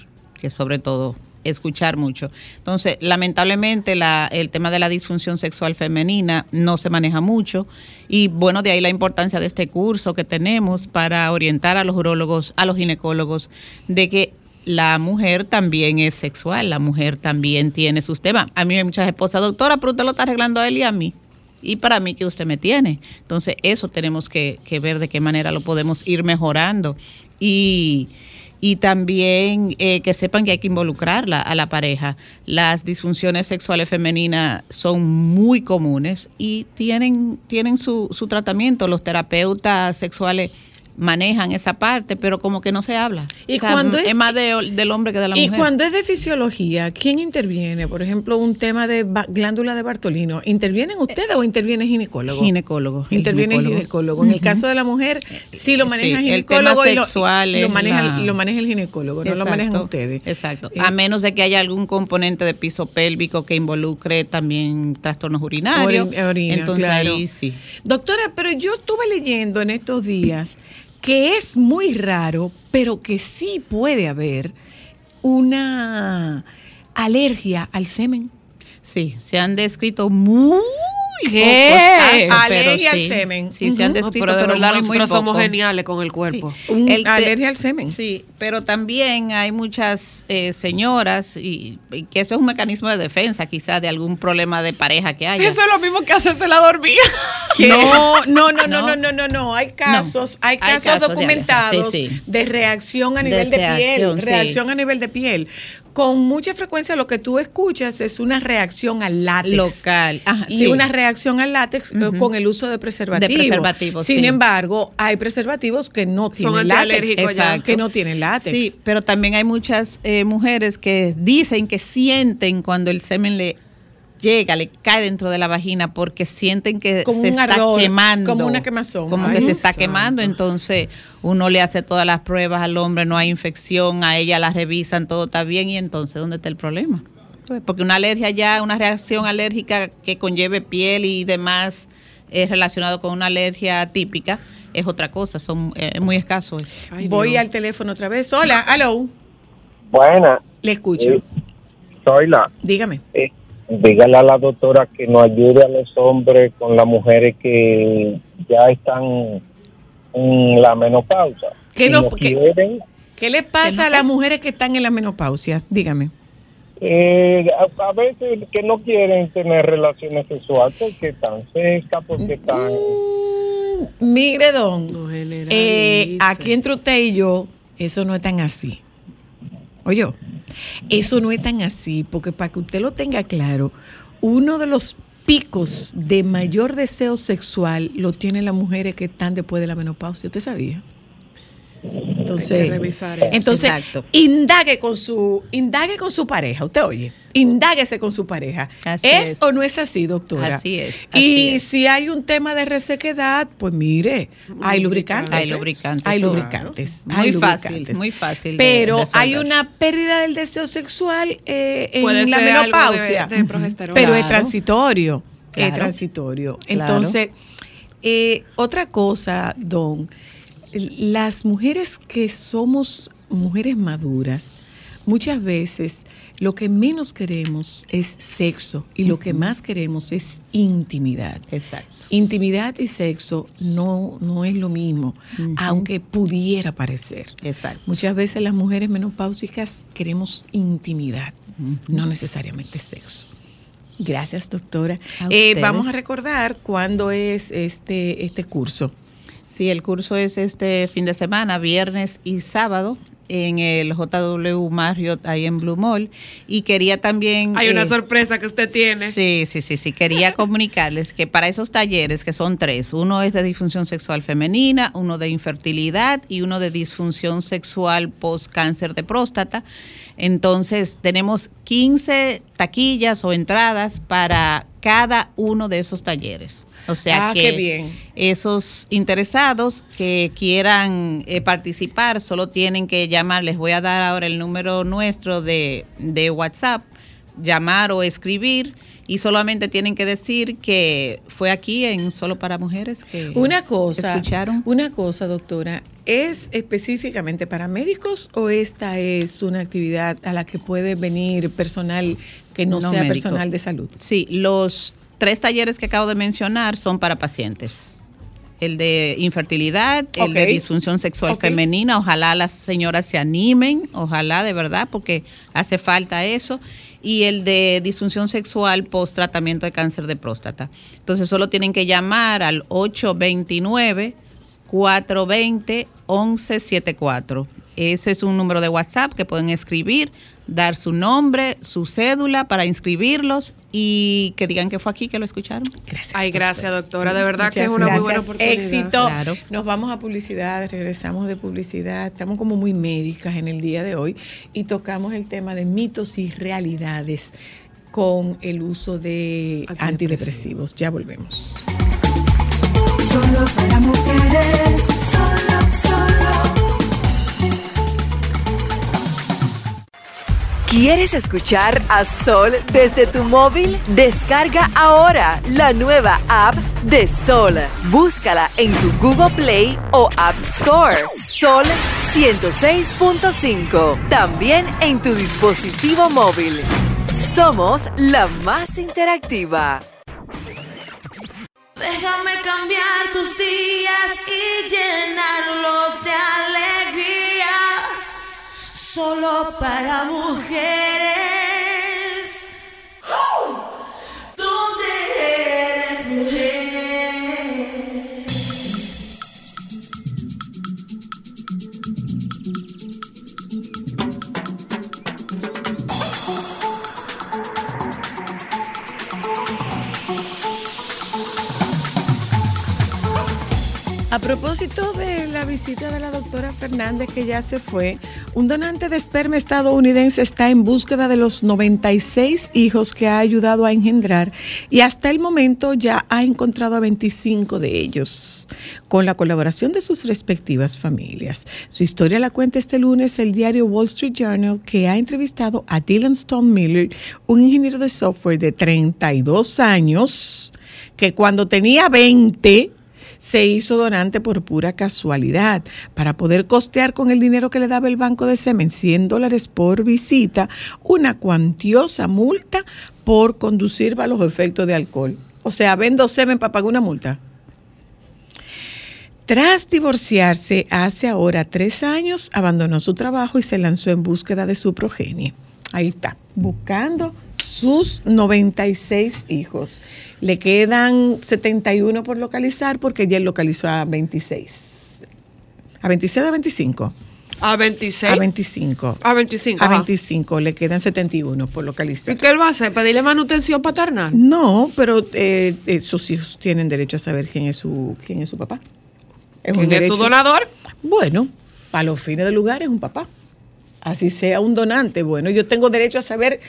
que sobre todo escuchar mucho. Entonces, lamentablemente la, el tema de la disfunción sexual femenina no se maneja mucho y bueno, de ahí la importancia de este curso que tenemos para orientar a los urólogos, a los ginecólogos, de que la mujer también es sexual, la mujer también tiene sus temas. A mí hay muchas esposas, doctora, pero usted lo está arreglando a él y a mí. Y para mí que usted me tiene. Entonces, eso tenemos que, que ver de qué manera lo podemos ir mejorando. Y, y también eh, que sepan que hay que involucrarla a la pareja. Las disfunciones sexuales femeninas son muy comunes y tienen, tienen su, su tratamiento. Los terapeutas sexuales manejan esa parte, pero como que no se habla. Y O sea, cuando es- más de- del hombre que de la y mujer. cuando es de fisiología, ¿quién interviene? Por ejemplo, un tema de glándula de Bartolino. ¿Intervienen ustedes o interviene el ginecólogo? Ginecólogo. el Interviene el ginecólogo. ginecólogo. En el caso de la mujer, sí lo maneja Sí, el el tema ginecólogo y lo- sexual y lo, es maneja, la- lo maneja el ginecólogo, no lo manejan ustedes. Exacto. Eh, a menos de que haya algún componente de piso pélvico que involucre también trastornos urinarios. Orin- orina, Entonces claro. ahí sí. Doctora, pero yo estuve leyendo en estos días que es muy raro, pero que sí puede haber una alergia al semen. Sí, se han descrito muy ¿Qué? casos, Alergia al sí. semen. Sí, se han. No, descrito, pero de pero verdad muy, muy nosotros somos geniales con el cuerpo. El te- alergia al semen. Sí, pero también hay muchas eh, señoras y, y que eso es un mecanismo de defensa quizás de algún problema de pareja que haya. Eso es lo mismo que hacerse la dormida. No, no, no, no, No. no, no, no, no. Hay casos, hay hay casos documentados sí, sí. de reacción a nivel de, piel, sí. reacción a nivel de piel. Con mucha frecuencia lo que tú escuchas es una reacción al látex. Local. Ajá, y sí. una reacción al látex eh, con el uso de preservativos. De preservativos, Sin sí. embargo, hay preservativos que no tienen látex. ya. Exacto. Que no tienen látex. Sí, pero también hay muchas eh, mujeres que dicen que sienten cuando el semen le llega, le cae dentro de la vagina porque sienten que Como se un está ardor, quemando. como una quemazón. Como Ay, que se está santo. quemando, entonces uno le hace todas las pruebas al hombre, no hay infección, a ella la revisan, todo está bien y entonces ¿dónde está el problema? Pues, Porque una alergia ya, una reacción alérgica que conlleve piel y demás es relacionado con una alergia típica es otra cosa, son eh, muy escasos. eso. Ay, Voy Dios. al teléfono otra vez. Hola, hello. Buena, Le escucho. Sí. soy la. Dígame. Eh, dígale a la doctora que nos ayude a los hombres con las mujeres que ya están en la menopausa. ¿Qué Si qué- quieren, ¿Qué le pasa a las mujeres que están en la menopausia? Dígame. eh, a, a veces que no quieren tener relaciones sexuales porque están secas, porque están... Mm, mire, don, eh, aquí entre usted y yo, eso no es tan así. Oye, eso no es tan así, porque para que usted lo tenga claro, uno de los picos de mayor deseo sexual lo tienen las mujeres que están después de la menopausia. ¿Usted sabía? Entonces, revisar eso. entonces Exacto. indague con su indague con su pareja, usted oye, indáguese con su pareja. Así ¿Es, es. o no es así, doctora? Así es, y es. si hay un tema de resequedad, pues mire, hay lubricantes. Hay lubricantes, Hay claro. lubricantes. Muy fácil, muy fácil de Pero hay una pérdida del deseo sexual eh, en Puede la menopausia. de, de progesterona. Pero es Claro. transitorio. Es transitorio. Claro. Entonces, eh, otra cosa, Don, las mujeres que somos mujeres maduras, muchas veces lo que menos queremos es sexo y lo que más queremos es intimidad. Exacto. Intimidad y sexo no, no es lo mismo, aunque pudiera parecer. Exacto. Muchas veces las mujeres menopáusicas queremos intimidad, no necesariamente sexo. Gracias, doctora. A Eh, vamos a recordar cuándo es este, este curso. Sí, el curso es este fin de semana, viernes y sábado, en el JW Marriott, ahí en Blue Mall. Y quería también... Hay una eh, sorpresa que usted tiene. Sí, sí, sí, sí. Quería comunicarles que para esos talleres, que son tres, uno es de disfunción sexual femenina, uno de infertilidad y uno de disfunción sexual post cáncer de próstata. Entonces, tenemos 15 taquillas o entradas para cada uno de esos talleres. O sea Ah, que bien. esos interesados que quieran eh, participar solo tienen que llamar. Les voy a dar ahora el número nuestro de, de WhatsApp, llamar o escribir y solamente tienen que decir que fue aquí en Solo para Mujeres que Una cosa, escucharon. una cosa, doctora, ¿es específicamente para médicos o esta es una actividad a la que puede venir personal que no, No sea médico. personal de salud? Sí, los tres talleres que acabo de mencionar son para pacientes. El de infertilidad, el de disfunción sexual femenina, ojalá las señoras se animen, ojalá de verdad, porque hace falta eso. Y el de disfunción sexual post tratamiento de cáncer de próstata. Entonces solo tienen que llamar al 829 420 1174. Ese es un número de WhatsApp que pueden escribir, dar su nombre, su cédula para inscribirlos y que digan que fue aquí que lo escucharon. Gracias. Ay, gracias, doctora. De verdad que es una muy buena gracias. oportunidad. Éxito. Claro. Nos vamos a publicidad, regresamos de publicidad. Estamos como muy médicas en el día de hoy y tocamos el tema de mitos y realidades con el uso de Antidepresivos. antidepresivos. Ya volvemos. Solo para mujeres, ¿Quieres escuchar a Sol desde tu móvil? Descarga ahora la nueva app de Sol. Búscala en tu Google Play o App Store. Sol 106.5. También en tu dispositivo móvil. Somos la más interactiva. Déjame cambiar tus días y llenarlos de alegría. Solo para mujeres. A propósito de la visita de la doctora Fernández, que ya se fue, un donante de esperma estadounidense está en búsqueda de los 96 hijos que ha ayudado a engendrar y hasta el momento ya ha encontrado a 25 de ellos, con la colaboración de sus respectivas familias. Su historia la cuenta este lunes el diario Wall Street Journal, que ha entrevistado a Dylan Stone Miller, un ingeniero de software de 32 años, que cuando tenía 20 se hizo donante por pura casualidad para poder costear con el dinero que le daba el banco de semen, 100 dólares por visita, una cuantiosa multa por conducir bajo los efectos de alcohol. O sea, vendo semen para pagar una multa. Tras divorciarse hace ahora tres años, abandonó su trabajo y se lanzó en búsqueda de su progenie. Ahí está, buscando sus 96 hijos. Le quedan 71 por localizar porque ya él localizó a 26. ¿A 26 o a 25? A 26. A 25. A 25. A ajá. 25, le quedan 71 por ¿Y localizar. qué él va a hacer? ¿Pedirle manutención paternal? No, pero eh, eh, sus hijos tienen derecho a saber quién es su, quién es su papá. Es un ¿Quién es su donador? Bueno, para los fines del lugar es un papá. Así sea un donante. Bueno, yo tengo derecho a saber,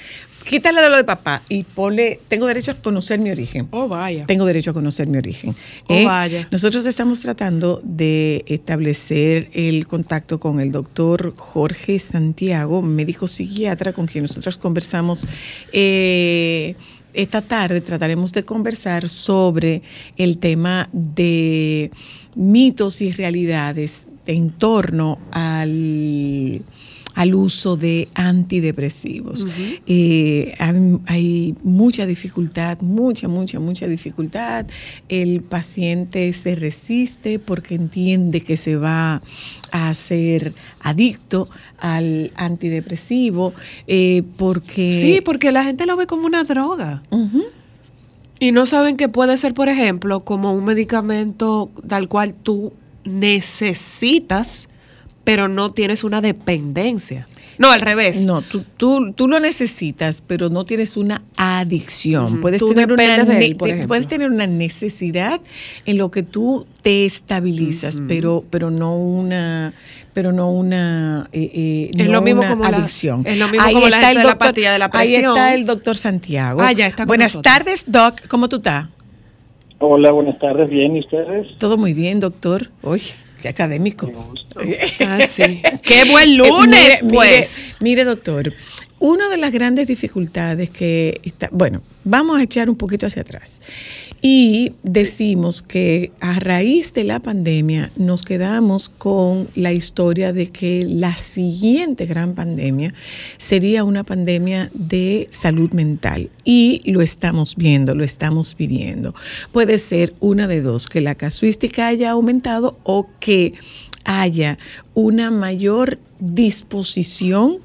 quítale de lo de papá y ponle, tengo derecho a conocer mi origen. Oh, vaya. Tengo derecho a conocer mi origen. Oh, vaya. Nosotros estamos tratando de establecer el contacto con el doctor Jorge Santiago, médico psiquiatra, con quien nosotros conversamos. eh, esta tarde trataremos de conversar sobre el tema de mitos y realidades en torno al al uso de antidepresivos. Eh, hay, hay mucha dificultad, mucha, mucha, mucha dificultad. El paciente se resiste porque entiende que se va a hacer adicto al antidepresivo, eh, porque... Sí, porque la gente lo ve como una droga. Y no saben que puede ser, por ejemplo, como un medicamento tal cual tú necesitas, pero no tienes una dependencia. No, al revés. No, tú, tú, tú lo necesitas, pero no tienes una adicción. Puedes, tú tener una, de ne- él, por te- ejemplo. puedes tener una necesidad en lo que tú te estabilizas, pero, pero no una pero no una eh, eh, Es no lo mismo una como la- adicción. es lo mismo como la está gente el de la doctor- de la Ahí está el doctor Santiago. Ah, ya está con Buenas nosotros. tardes, Doc. ¿Cómo tú estás? Hola, buenas tardes. Bien, ¿y ustedes? Todo muy bien, doctor. Uy, qué académico. Ah, sí. ¡Qué buen lunes, Eh, mire, pues! Mire, mire, doctor, una de las grandes dificultades que está, bueno, vamos a echar un poquito hacia atrás y decimos que a raíz de la pandemia nos quedamos con la historia de que la siguiente gran pandemia sería una pandemia de salud mental y lo estamos viendo, lo estamos viviendo. Puede ser una de dos, que la casuística haya aumentado o que haya una mayor disposición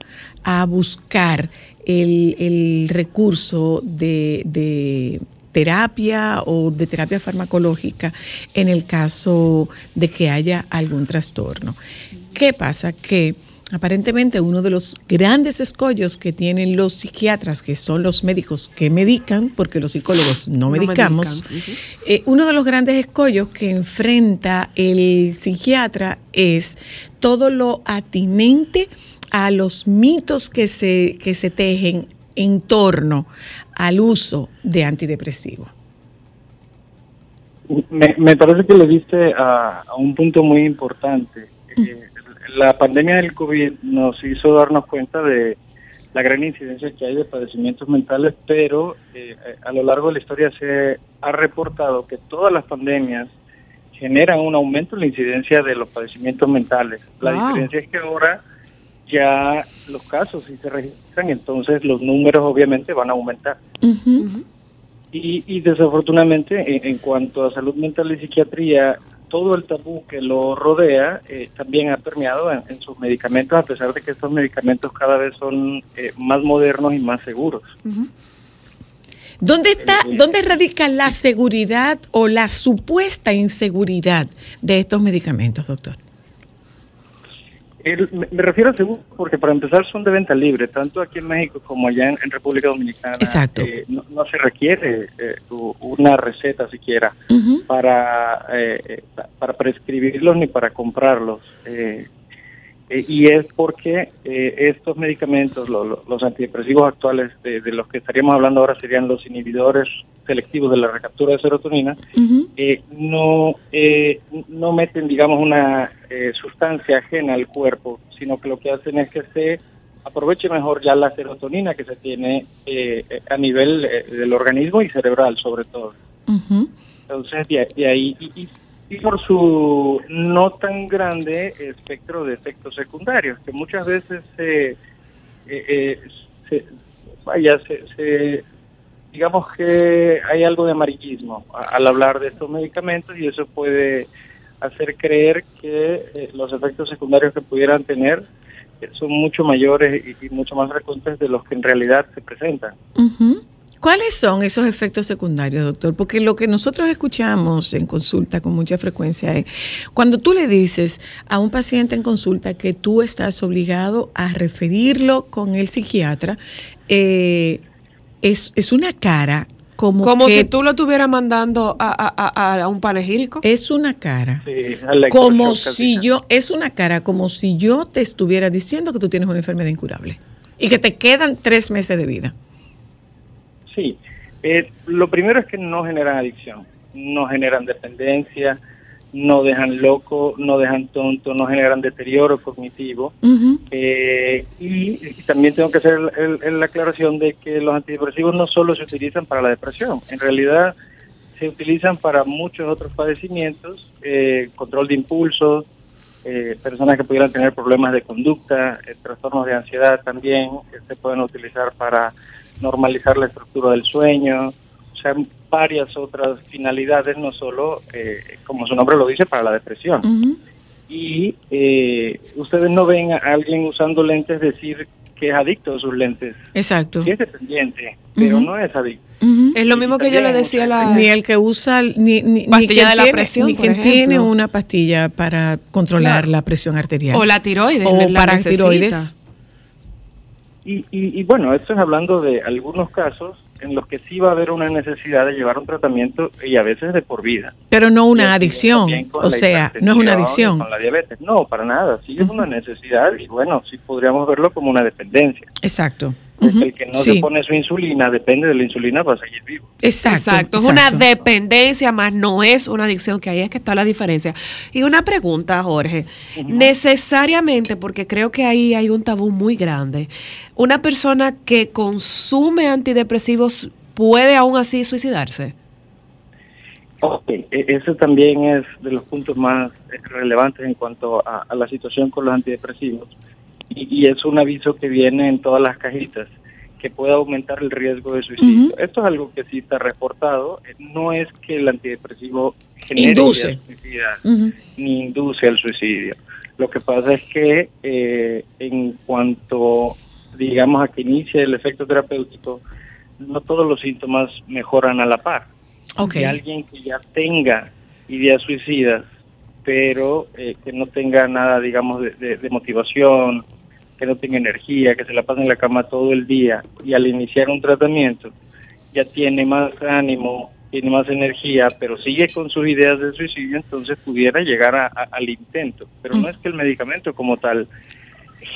a buscar el, el recurso de, de terapia o de terapia farmacológica en el caso de que haya algún trastorno. ¿Qué pasa? Que aparentemente uno de los grandes escollos que tienen los psiquiatras, que son los médicos que medican, porque los psicólogos no, No medicamos, medican, eh, uno de los grandes escollos que enfrenta el psiquiatra es todo lo atinente a los mitos que se, que se tejen en torno al uso de antidepresivos. Me, me parece que le diste a, a un punto muy importante. Eh, la pandemia del COVID nos hizo darnos cuenta de la gran incidencia que hay de padecimientos mentales, pero eh, a lo largo de la historia se ha reportado que todas las pandemias generan un aumento en la incidencia de los padecimientos mentales. La Wow. diferencia es que ahora ya los casos sí se registran, entonces los números obviamente van a aumentar. Y, y desafortunadamente, en, en cuanto a salud mental y psiquiatría, todo el tabú que lo rodea eh, también ha permeado en, en sus medicamentos, a pesar de que estos medicamentos cada vez son eh, más modernos y más seguros. ¿Dónde está, dónde radica la seguridad o la supuesta inseguridad de estos medicamentos, doctor? El- me, refiero a seguro porque para empezar son de venta libre, tanto aquí en México como allá en, en República Dominicana. Exacto. Eh, no, no se requiere eh, una receta siquiera para, eh, eh, pa- para prescribirlos ni para comprarlos. Eh, y es porque eh, estos medicamentos, lo- lo- los antidepresivos actuales de, de los que estaríamos hablando ahora serían los inhibidores selectivos de la recaptura de serotonina, Ujú. eh, no, eh, no meten, digamos, una eh, sustancia ajena al cuerpo, sino que lo que hacen es que se aproveche mejor ya la serotonina que se tiene a nivel del organismo y cerebral, sobre todo. Entonces, de, de ahí, y, y- y por su no tan grande espectro de efectos secundarios, que muchas veces se, eh, eh, se- vaya, se, se- digamos que hay algo de amarillismo al hablar de estos medicamentos y eso puede hacer creer que eh, los efectos secundarios que pudieran tener son mucho mayores y, y mucho más frecuentes de los que en realidad se presentan. Ujú. ¿Cuáles son esos efectos secundarios, doctor? Porque lo que nosotros escuchamos en consulta con mucha frecuencia es cuando tú le dices a un paciente en consulta que tú estás obligado a referirlo con el psiquiatra, eh, es, es una cara como, Como que si tú lo estuvieras mandando a, a- a- a un panegírico. es una cara. Sí, Como si yo, es una cara como si yo te estuviera diciendo que tú tienes una enfermedad incurable y que te quedan tres meses de vida. Sí, eh, lo primero es que no generan adicción, no generan dependencia, no dejan loco, no dejan tonto, no generan deterioro cognitivo. Eh, y, y también tengo que hacer la aclaración de que los antidepresivos no solo se utilizan para la depresión, en realidad se utilizan para muchos otros padecimientos, eh, control de impulsos, eh, personas que pudieran tener problemas de conducta, eh, trastornos de ansiedad también, se pueden utilizar para normalizar la estructura del sueño, o sea, varias otras finalidades, no solo, eh, como su nombre lo dice, para la depresión y eh, ustedes no ven a alguien usando lentes decir que es adicto a sus lentes. Exacto. Sí es dependiente, pero no es adicto. Es lo mismo que yo le decía a la... Ni el que usa, ni, ni, ni quien de la tiene, presión, ni por quien tiene una pastilla para controlar Claro. la presión arterial. O la tiroides. O la para necesita. tiroides. Y, y, y bueno, esto es hablando de algunos casos en los que sí va a haber una necesidad de llevar un tratamiento y a veces de por vida. Pero no una adicción. O sea, no es una adicción. Con la diabetes, no, para nada. Sí es una necesidad y bueno, sí podríamos verlo como una dependencia. Exacto. El que no Sí. se pone su insulina, depende de la insulina para seguir vivo. Exacto. Exacto, es una dependencia más, no es una adicción, que ahí es que está la diferencia. Y una pregunta, Jorge, necesariamente, porque creo que ahí hay un tabú muy grande, ¿una persona que consume antidepresivos puede aún así suicidarse? Ok, e- ese también es de los puntos más relevantes en cuanto a, a la situación con los antidepresivos. Y, y es un aviso que viene en todas las cajitas, que puede aumentar el riesgo de suicidio. Esto es algo que sí está reportado. Eh, No es que el antidepresivo genere Induce. ni induce al suicidio. Lo que pasa es que eh, en cuanto, digamos, a que inicie el efecto terapéutico, no todos los síntomas mejoran a la par Ok. de alguien que ya tenga ideas suicidas, pero eh, que no tenga nada, digamos, de, de- de motivación, que no tenga energía, que se la pase en la cama todo el día y al iniciar un tratamiento ya tiene más ánimo, tiene más energía, pero sigue con sus ideas de suicidio, entonces pudiera llegar a- a- al intento. Pero no es que el medicamento como tal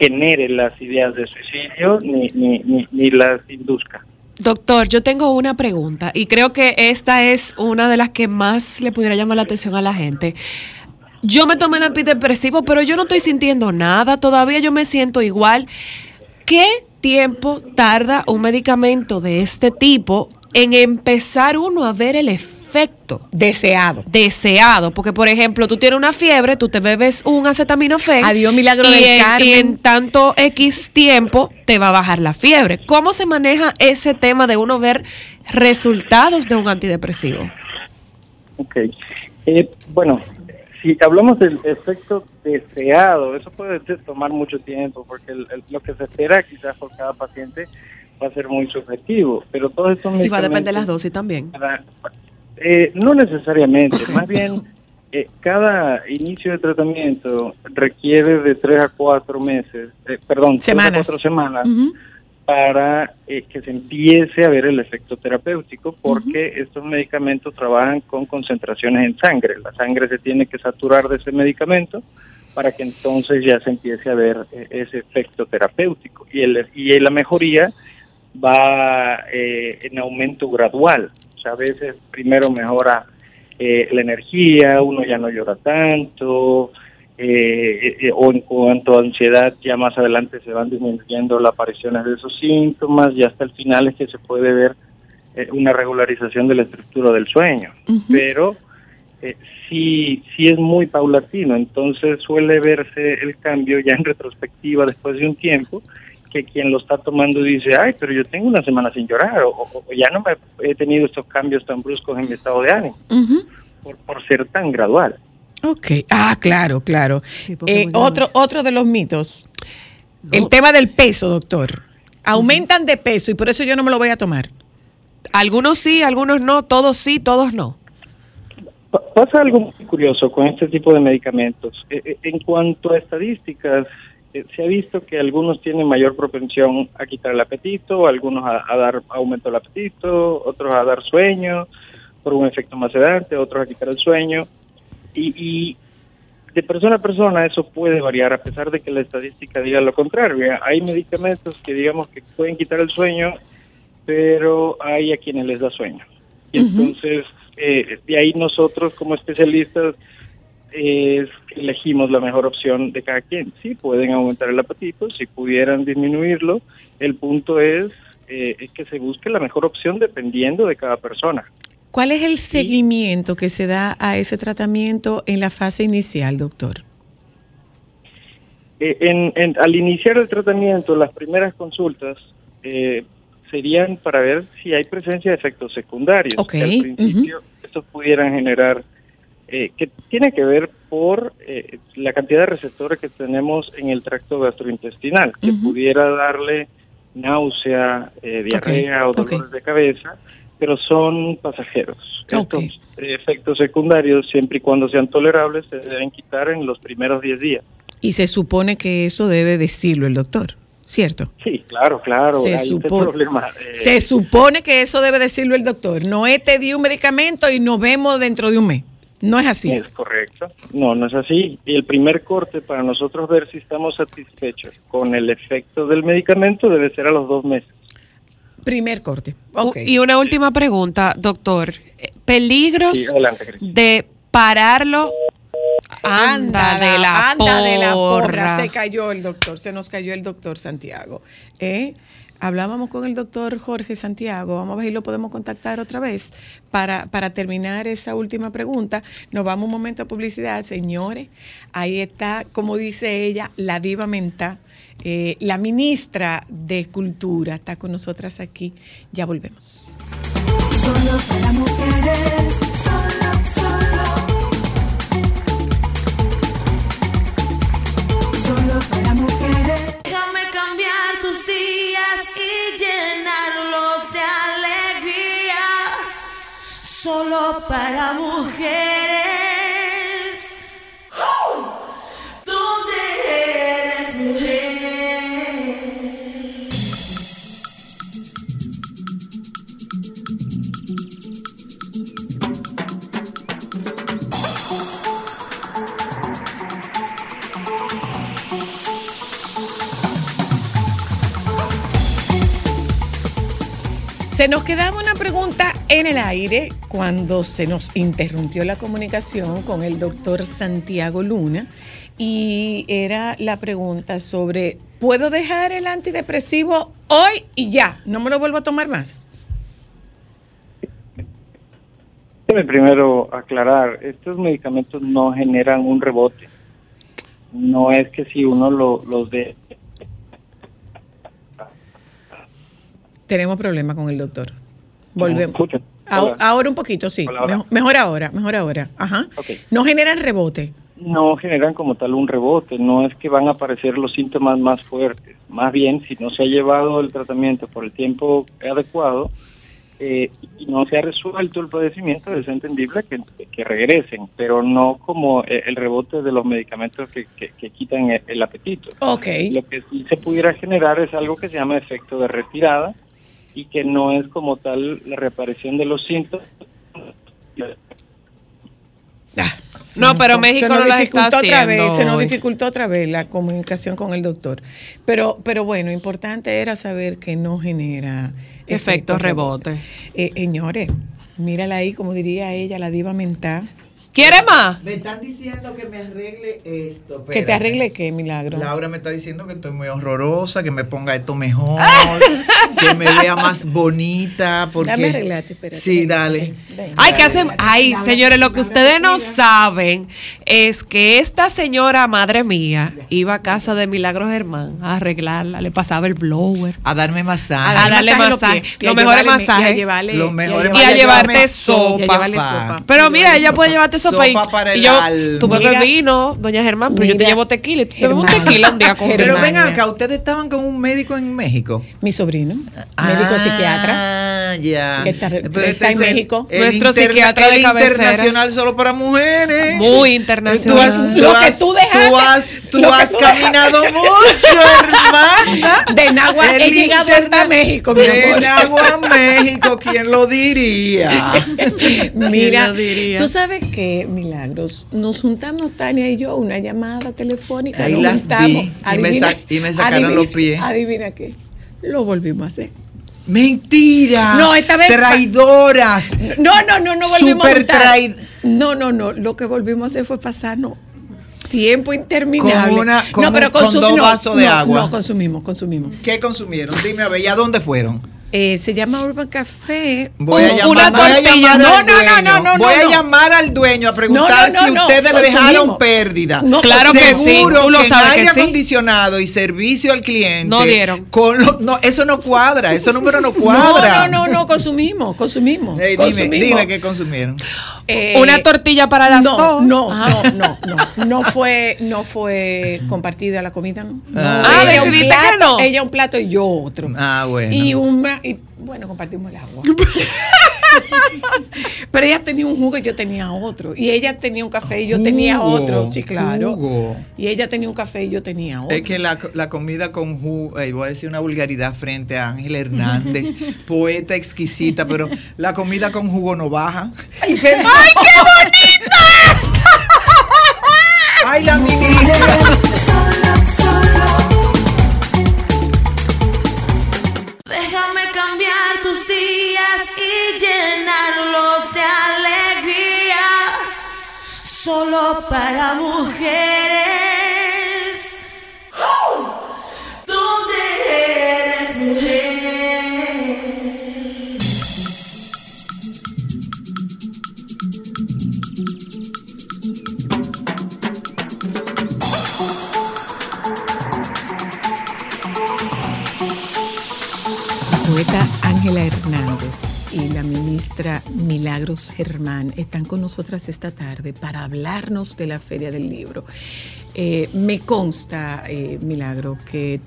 genere las ideas de suicidio ni, ni, ni, ni las induzca. Doctor, yo tengo una pregunta y creo que esta es una de las que más le pudiera llamar la atención a la gente. Yo me tomé el antidepresivo, pero yo no estoy sintiendo nada, todavía yo me siento igual. ¿Qué tiempo tarda un medicamento de este tipo en empezar uno a ver el efecto Deseado. deseado? Porque, por ejemplo, tú tienes una fiebre, tú te bebes un acetaminofén. Adiós, milagro y del en- Carmen. Y en tanto X tiempo te va a bajar la fiebre. ¿Cómo se maneja ese tema de uno ver resultados de un antidepresivo. Ok. Eh, bueno, si hablamos del efecto deseado, eso puede tomar mucho tiempo, porque el- el- lo que se espera quizás por cada paciente va a ser muy subjetivo, pero todos estos Y va a depender de las dosis también. Para- eh, no necesariamente, más bien eh, cada inicio de tratamiento requiere de tres a cuatro meses, eh, perdón, tres a Semanas. cuatro semanas. Para eh, que se empiece a ver el efecto terapéutico, porque estos medicamentos trabajan con concentraciones en sangre. La sangre se tiene que saturar de ese medicamento para que entonces ya se empiece a ver eh, ese efecto terapéutico. Y, el, y la mejoría va eh, en aumento gradual. O sea, a veces primero mejora eh, la energía, uno ya no llora tanto, eh, eh, o en cuanto a ansiedad, ya más adelante se van disminuyendo las apariciones de esos síntomas y hasta el final es que se puede ver eh, una regularización de la estructura del sueño. Pero eh, sí, sí es muy paulatino, entonces suele verse el cambio ya en retrospectiva después de un tiempo que quien lo está tomando dice, ay, pero yo tengo una semana sin llorar, o, o- o ya no me he tenido estos cambios tan bruscos en mi estado de ánimo, por, por ser tan gradual. Ok. Ah, claro, claro. Eh, otro, otro de los mitos. El tema del peso, doctor. Aumentan de peso y por eso yo no me lo voy a tomar. Algunos sí, algunos no, todos sí, todos no. Pa- Pasa algo muy curioso con este tipo de medicamentos. Eh, eh, en cuanto a estadísticas, se ha visto que algunos tienen mayor propensión a quitar el apetito, algunos a, a dar aumento del apetito, otros a dar sueño por un efecto más sedante, otros a quitar el sueño. Y, y de persona a persona eso puede variar a pesar de que la estadística diga lo contrario. Hay medicamentos que digamos que pueden quitar el sueño, pero hay a quienes les da sueño. Y entonces, eh, de ahí nosotros como especialistas elegimos la mejor opción de cada quien. Sí, pueden aumentar el apetito, si pudieran disminuirlo. El punto es, eh, es que se busque la mejor opción dependiendo de cada persona. ¿Cuál es el seguimiento que se da a ese tratamiento en la fase inicial, doctor? Eh, en, en- al iniciar el tratamiento, las primeras consultas eh, serían para ver si hay presencia de efectos secundarios. Ok, Que al principio estos pudieran generar, eh, que tiene que ver por eh, la cantidad de receptores que tenemos en el tracto gastrointestinal, que pudiera darle náusea, eh, diarrea o dolores de cabeza, pero son pasajeros. Ok. Estos eh, efectos secundarios, siempre y cuando sean tolerables, se deben quitar en los primeros 10 días. Y se supone que eso debe decirlo el doctor, ¿cierto? Sí, claro, claro. Se supone- problema. eh, Se supone que eso debe decirlo el doctor. No es te di un medicamento y nos vemos dentro de un mes. No es así. Es correcto. No, no es así. Y el primer corte para nosotros ver si estamos satisfechos con el efecto del medicamento debe ser a los dos meses. Primer corte. Y una última pregunta, doctor. ¿Peligros Sí, adelante, Cris. de pararlo? Anda de la anda de la porra. porra. Se cayó el doctor, se nos cayó el doctor Santiago. ¿Eh? Hablábamos con el doctor Jorge Santiago, vamos a ver si lo podemos contactar otra vez para, para terminar esa última pregunta. Nos vamos un momento a publicidad, señores. Ahí está, como dice ella, la diva mental, eh, la ministra de Cultura, está con nosotras aquí. Ya volvemos. Solo para mujeres, solo, solo. Solo para mujeres. Déjame cambiar tus días y llenarlos de alegría. Solo para mujeres. Nos quedaba una pregunta en el aire cuando se nos interrumpió la comunicación con el doctor Santiago Luna y era la pregunta sobre, ¿puedo dejar el antidepresivo hoy y ya? No me lo vuelvo a tomar más. Déjeme primero aclarar, estos medicamentos no generan un rebote. No es que si uno lo- los de... Tenemos problema con el doctor. Volvemos. Ah, Hola. Ahora un poquito, sí. Hola, hola. Mejor, ahora, mejor ahora. Ajá. Ok. No generan rebote. no generan como tal un rebote, no es que van a aparecer los síntomas más fuertes. Más bien, si no se ha llevado el tratamiento por el tiempo adecuado eh, y no se ha resuelto el padecimiento, es entendible que, que regresen, pero no como eh, el rebote de los medicamentos que, que- que quitan el, el apetito. Ok. Lo que sí se pudiera generar es algo que se llama efecto de retirada y que no es como tal la reaparición de los síntomas. No, pero México se nos no las está otra vez, se nos dificultó otra vez la comunicación con el doctor. Pero, pero bueno, importante era saber que no genera Efecto rebote. Eh, señores, mírala ahí, como diría ella, la diva mental. ¿Quiere más? Me están diciendo que me arregle esto. Que te arregle qué, milagro. Laura me está diciendo que estoy muy horrorosa, que me ponga esto mejor, que me vea más bonita. Porque... Dame arreglate, espérate. Sí, dale. Ay, ¿qué hacen? Ay, señores, lo que ustedes no saben es que esta señora, madre mía, iba a casa de Milagros Germán a arreglarla, le pasaba el blower. A darme masaje. A darle masaje, masaje, los mejores llevarle- y a masajes. llevarle- Los mejores Y a masajes. llevarte Dame sopa. Y a llevarle pa. sopa. Pero mira, ella puede llevarte sopa, para el y yo, alma. tú bebes Mira. vino, doña Germán, pero yo te llevo tequila y tú te bebes un tequila un día con Germán. Pero Germania. vengan acá, ustedes estaban con un médico en México. Mi sobrino, médico Ah, psiquiatra. ya. Que está- Pero está este en es México. el Nuestro interna- psiquiatra de cabecera. internacional solo para mujeres. Muy internacional. Tú has, Lo que tú dejaste. Tú has, tú has caminado mucho, hermana. De Nagua he El llegado hasta México, mi De amor. Nagua, México, ¿quién lo diría? Mira, lo diría? tú sabes que, Milagros, nos juntamos Tania y yo, una llamada telefónica. Ahí nos las juntamos. vi y me sa- y me sacaron adivina- los pies. Adivina qué, lo volvimos a hacer. Mentira. No, esta vez- Traidoras. No, no, no, no volvimos a Super juntar. traid- No, no, no, lo que volvimos a hacer fue pasarnos tiempo interminable. Con una- con no, pero un- con dos no, vasos de no, agua. No, consumimos, consumimos. ¿Qué consumieron? Dime a ver, ¿y a dónde fueron? Eh, se llama Urban Café. Voy a Un- llamar, una voy a llamar no, al no, dueño. no, no, no, Voy a no. llamar al dueño a preguntar no, no, si no, ustedes le dejaron pérdida. No, Claro que sí, Seguro tú lo que en que aire sí. acondicionado y servicio al cliente. No dieron. Con lo- no, eso no cuadra, ese número no cuadra. No, no, no, no, consumimos, consumimos. Ey, dime, consumimos. dime qué consumieron. Eh, Una tortilla para las no, dos. No, Ah. no, no, no, no fue, no fue compartida la comida, ¿no? No, Ah, ella un que plato, no. ella un plato y yo otro. Ah, bueno. Y una, y bueno, compartimos el agua. Pero ella tenía un jugo y yo tenía otro. Y ella tenía un café y yo tenía Jugo, otro. Sí, claro. jugo. Y ella tenía un café y yo tenía otro. Es que la, la comida con jugo, ay, voy a decir una vulgaridad frente a Ángel Hernández, poeta exquisita, pero la comida con jugo no baja. ¡Ay, qué bonita! ¡Ay, la ministra! Para mujeres. ¿Dónde eres mujer? Poeta Ángela Hernández y la ministra Milagros Germán están con nosotras esta tarde para hablarnos de la Feria del Libro. Eh, me consta, eh, Milagro, que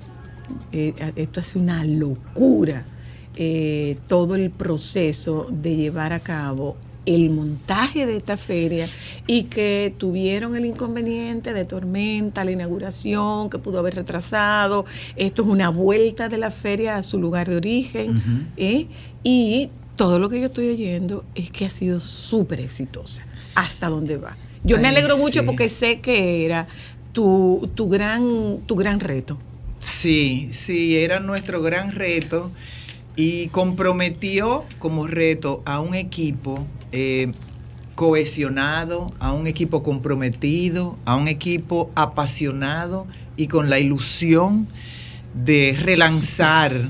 eh, esto hace una locura, eh, todo el proceso de llevar a cabo el montaje de esta feria y que tuvieron el inconveniente de tormenta, la inauguración, que pudo haber retrasado. Esto es una vuelta de la feria a su lugar de origen. ¿eh? Y todo lo que yo estoy oyendo es que ha sido súper exitosa. ¿Hasta dónde va? Yo me alegro mucho porque sé que era tu, tu, gran, tu gran reto. Sí, sí, era nuestro gran reto y comprometió como reto a un equipo eh, cohesionado, a un equipo comprometido, a un equipo apasionado y con la ilusión de relanzar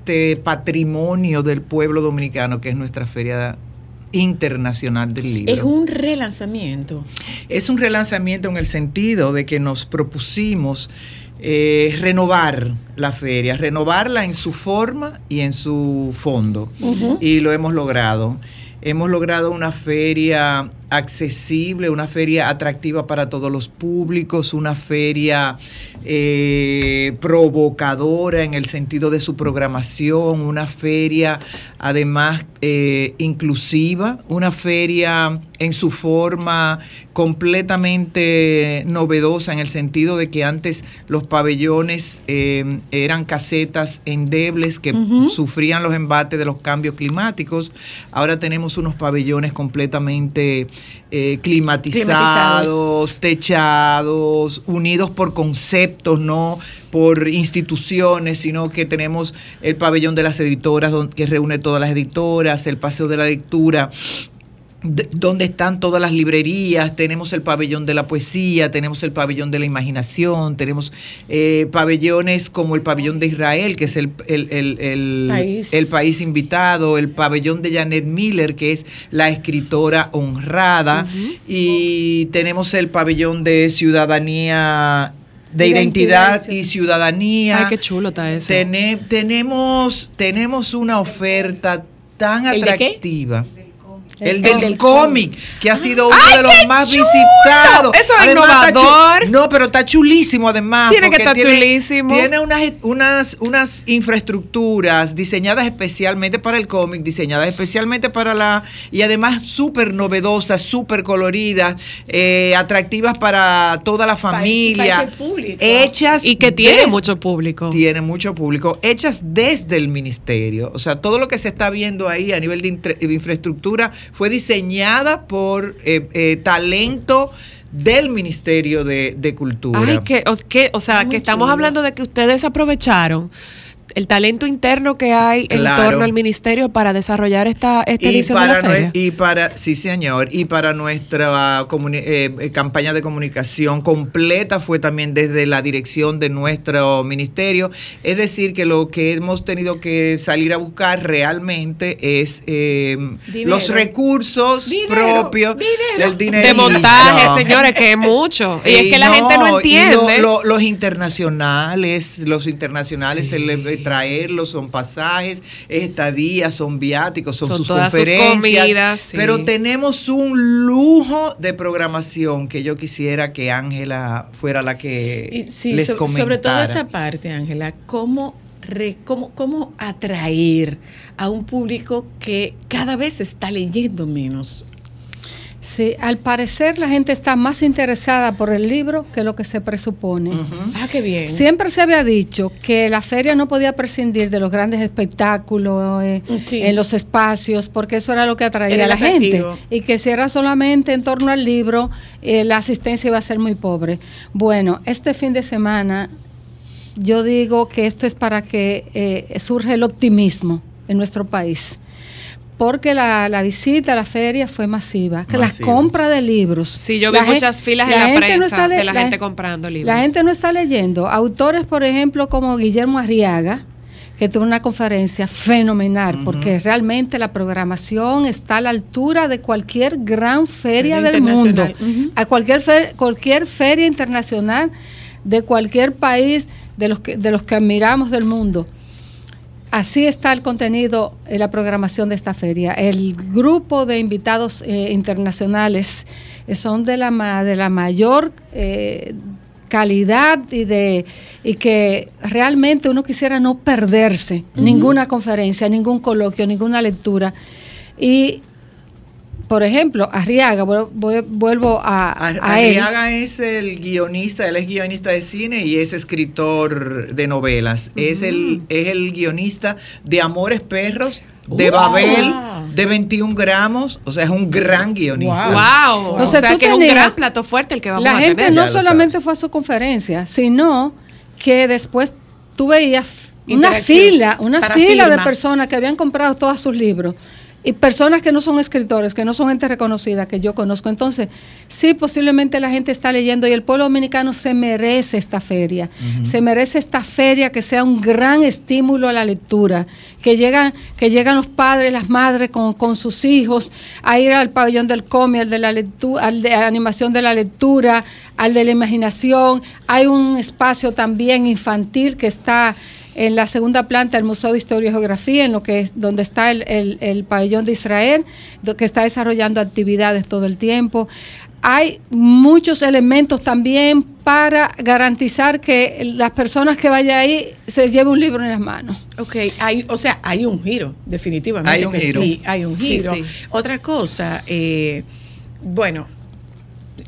este patrimonio del pueblo dominicano que es nuestra Feria Internacional del Libro. Es un relanzamiento. Es un relanzamiento en el sentido de que nos propusimos eh, renovar la feria, renovarla en su forma y en su fondo. Y lo hemos logrado. Hemos logrado una feria accesible, una feria atractiva para todos los públicos, una feria eh, provocadora en el sentido de su programación, una feria además eh, inclusiva, una feria en su forma completamente novedosa en el sentido de que antes los pabellones eh, eran casetas endebles que sufrían los embates de los cambios climáticos. Ahora tenemos unos pabellones completamente eh, climatizados, techados, unidos por conceptos, no por instituciones, sino que tenemos el pabellón de las editoras que reúne todas las editoras, el paseo de la lectura donde están todas las librerías, tenemos el pabellón de la poesía, tenemos el pabellón de la imaginación, tenemos eh, pabellones como el pabellón de Israel, que es el, el- el- el- País. el país invitado, el pabellón de Janet Miller, que es la escritora honrada, y tenemos el pabellón de ciudadanía, de Identidad identidad y ciudadanía. Ay, qué chulo está eso. Tene- tenemos, tenemos una oferta tan ¿El de qué? El, El del del cómic, que ha sido uno ¡Ay, de los más chulo! visitados. Eso es Además, innovador. No, pero está chulísimo además. Tiene que estar chulísimo. Tiene unas, unas, unas infraestructuras diseñadas especialmente para el cómic, diseñadas especialmente para la... Y además súper novedosas, súper coloridas, eh, atractivas para toda la familia. para ese público. Hechas... Y que tiene des- mucho público. tiene mucho público, hechas desde el ministerio. O sea, todo lo que se está viendo ahí a nivel de infraestructura fue diseñada por eh, eh, talento del Ministerio de, de Cultura. Ay, que, o, que- o sea, que estamos hablando de que ustedes aprovecharon el talento interno que hay en torno al ministerio para desarrollar esta, esta y edición para, de la feria. y para sí señor y para nuestra eh, eh, campaña de comunicación completa fue también desde la dirección de nuestro ministerio es decir que lo que hemos tenido que salir a buscar realmente es eh, los recursos Dinero, propios dinero. del dinero de montaje, señores, que es mucho. Y es que la gente no entiende. los internacionales, los internacionales, el, traerlos son pasajes, es estadías, son viáticos, son, Son sus todas sus conferencias. comidas, sí. Pero tenemos un lujo de programación que yo quisiera que Ángela fuera la que Y sí, les so- comentara. sobre todo esa parte, Ángela, cómo, re- cómo, cómo atraer a un público que cada vez está leyendo menos. Sí, al parecer la gente está más interesada por el libro que lo que se presupone. Ah, qué bien. Siempre se había dicho que la feria no podía prescindir de los grandes espectáculos eh, Sí. en los espacios, porque eso era lo que atraía Era a la gente. Y que si era solamente en torno al libro, eh, la asistencia iba a ser muy pobre. Bueno, este fin de semana yo digo que esto es para que eh, surja el optimismo en nuestro país. Porque la, la visita a la feria fue masiva, que las compras de libros. Sí, yo vi La muchas filas en la la gente no prensa está de la, la- gente comprando libros. la gente no está leyendo. Autores, por ejemplo, como Guillermo Arriaga, que tuvo una conferencia fenomenal, porque realmente la programación está a la altura de cualquier gran feria Feria del mundo. A cualquier, cualquier feria internacional de cualquier país de los que, de los que admiramos del mundo. Así está el contenido en la programación de esta feria. El grupo de invitados eh, internacionales eh, son de la, de la mayor eh, calidad y, de, y que realmente uno quisiera no perderse ninguna conferencia, ningún coloquio, ninguna lectura. Y, por ejemplo, Arriaga, vuel- vuel- vuelvo a, a él. Arriaga es el guionista, él es guionista de cine y es escritor de novelas. Es, el, es el guionista de Amores Perros, de Wow. Babel, de 21 gramos. O sea, es un gran guionista. Wow. O O sea, sea, tú que es un tenías- gran plato fuerte el que vamos La a gente tener. No solamente fue a su conferencia, sino que después tú veías una fila, una fila de personas que habían comprado todos sus libros y personas que no son escritores, que no son gente reconocida, que yo conozco. Entonces, sí, posiblemente la gente está leyendo y el pueblo dominicano se merece esta feria, se merece esta feria que sea un gran estímulo a la lectura, que llegan, que llegan los padres, las madres con, con sus hijos a ir al pabellón del cómic, al de la lectura, al de la animación de la lectura, al de la imaginación. Hay un espacio también infantil que está en la segunda planta del Museo de Historia y Geografía, en lo que es donde está el, el- el pabellón de Israel, que está desarrollando actividades todo el tiempo. Hay muchos elementos también para garantizar que las personas que vayan ahí se lleven un libro en las manos. Ok, hay, o sea, hay un giro, definitivamente. Hay un que giro. Sí, hay un Sí, giro. sí. Otra cosa, eh, bueno,